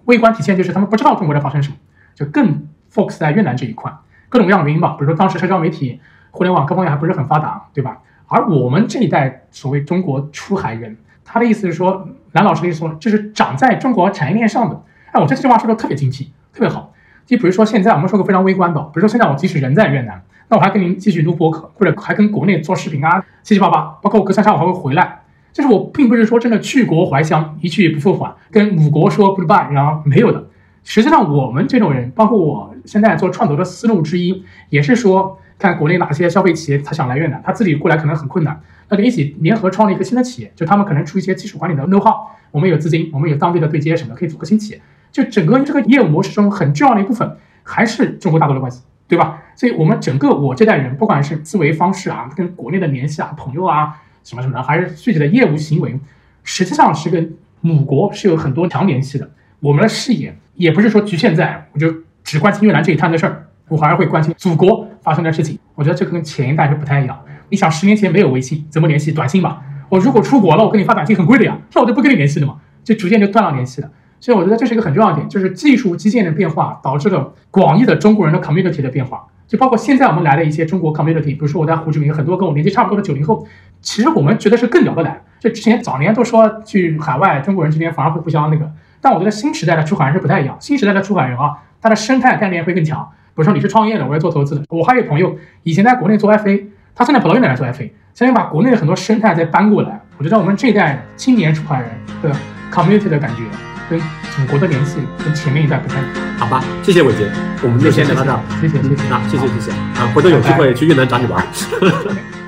微观体现就是他们不知道中国在发生什么，就更 focus 在越南这一块，各种各样的原因吧，比如说当时社交媒体、互联网各方面还不是很发达，对吧？而我们这一代所谓中国出海人，他的意思是说，蓝老师的意思说，就是长在中国产业链上的。哎，我这句话说的特别精辟，特别好。就比如说现在我们说个非常微观的，比如说现在我即使人在越南，那我还跟您继续录播客，或者还跟国内做视频啊，七七八八，包括我隔三差五还会回来。就是我并不是说真的去国怀乡，一去不复返，跟母国说 goodbye，然后没有的。实际上，我们这种人，包括我现在做创投的思路之一，也是说，看国内哪些消费企业他想来越南，他自己过来可能很困难，那就一起联合创立一个新的企业，就他们可能出一些技术管理的 know how，我们有资金，我们有当地的对接什么，可以组个新企业。就整个这个业务模式中很重要的一部分，还是中国大陆的关系，对吧？所以我们整个我这代人，不管是思维方式啊，跟国内的联系啊，朋友啊。什么什么的，还是具体的业务行为，实际上是跟母国是有很多强联系的。我们的视野也不是说局限在我就只关心越南这一摊的事儿，我反而会关心祖国发生的事情。我觉得这跟前一代是不太一样。你想，十年前没有微信，怎么联系？短信吧。我如果出国了，我跟你发短信很贵的呀，那我就不跟你联系了嘛，就逐渐就断了联系了。所以我觉得这是一个很重要的点，就是技术基建的变化导致了广义的中国人的 community 的变化。就包括现在我们来的一些中国 community，比如说我在胡志明很多跟我年纪差不多的九零后，其实我们觉得是更聊得来。就之前早年都说去海外，中国人之间反而会互相那个，但我觉得新时代的出海人是不太一样。新时代的出海人啊，他的生态概念会更强。比如说你是创业的，我要做投资的，我还有朋友以前在国内做 FA，他现在跑到越南来做 FA，相当于把国内的很多生态再搬过来。我觉得我们这一代青年出海人的 community 的感觉。跟祖国的联系跟前面一代不太一样，好吧？谢谢伟杰，我们就先聊到这儿。谢谢谢谢啊，谢谢谢谢啊，回头有机会去越南找你玩。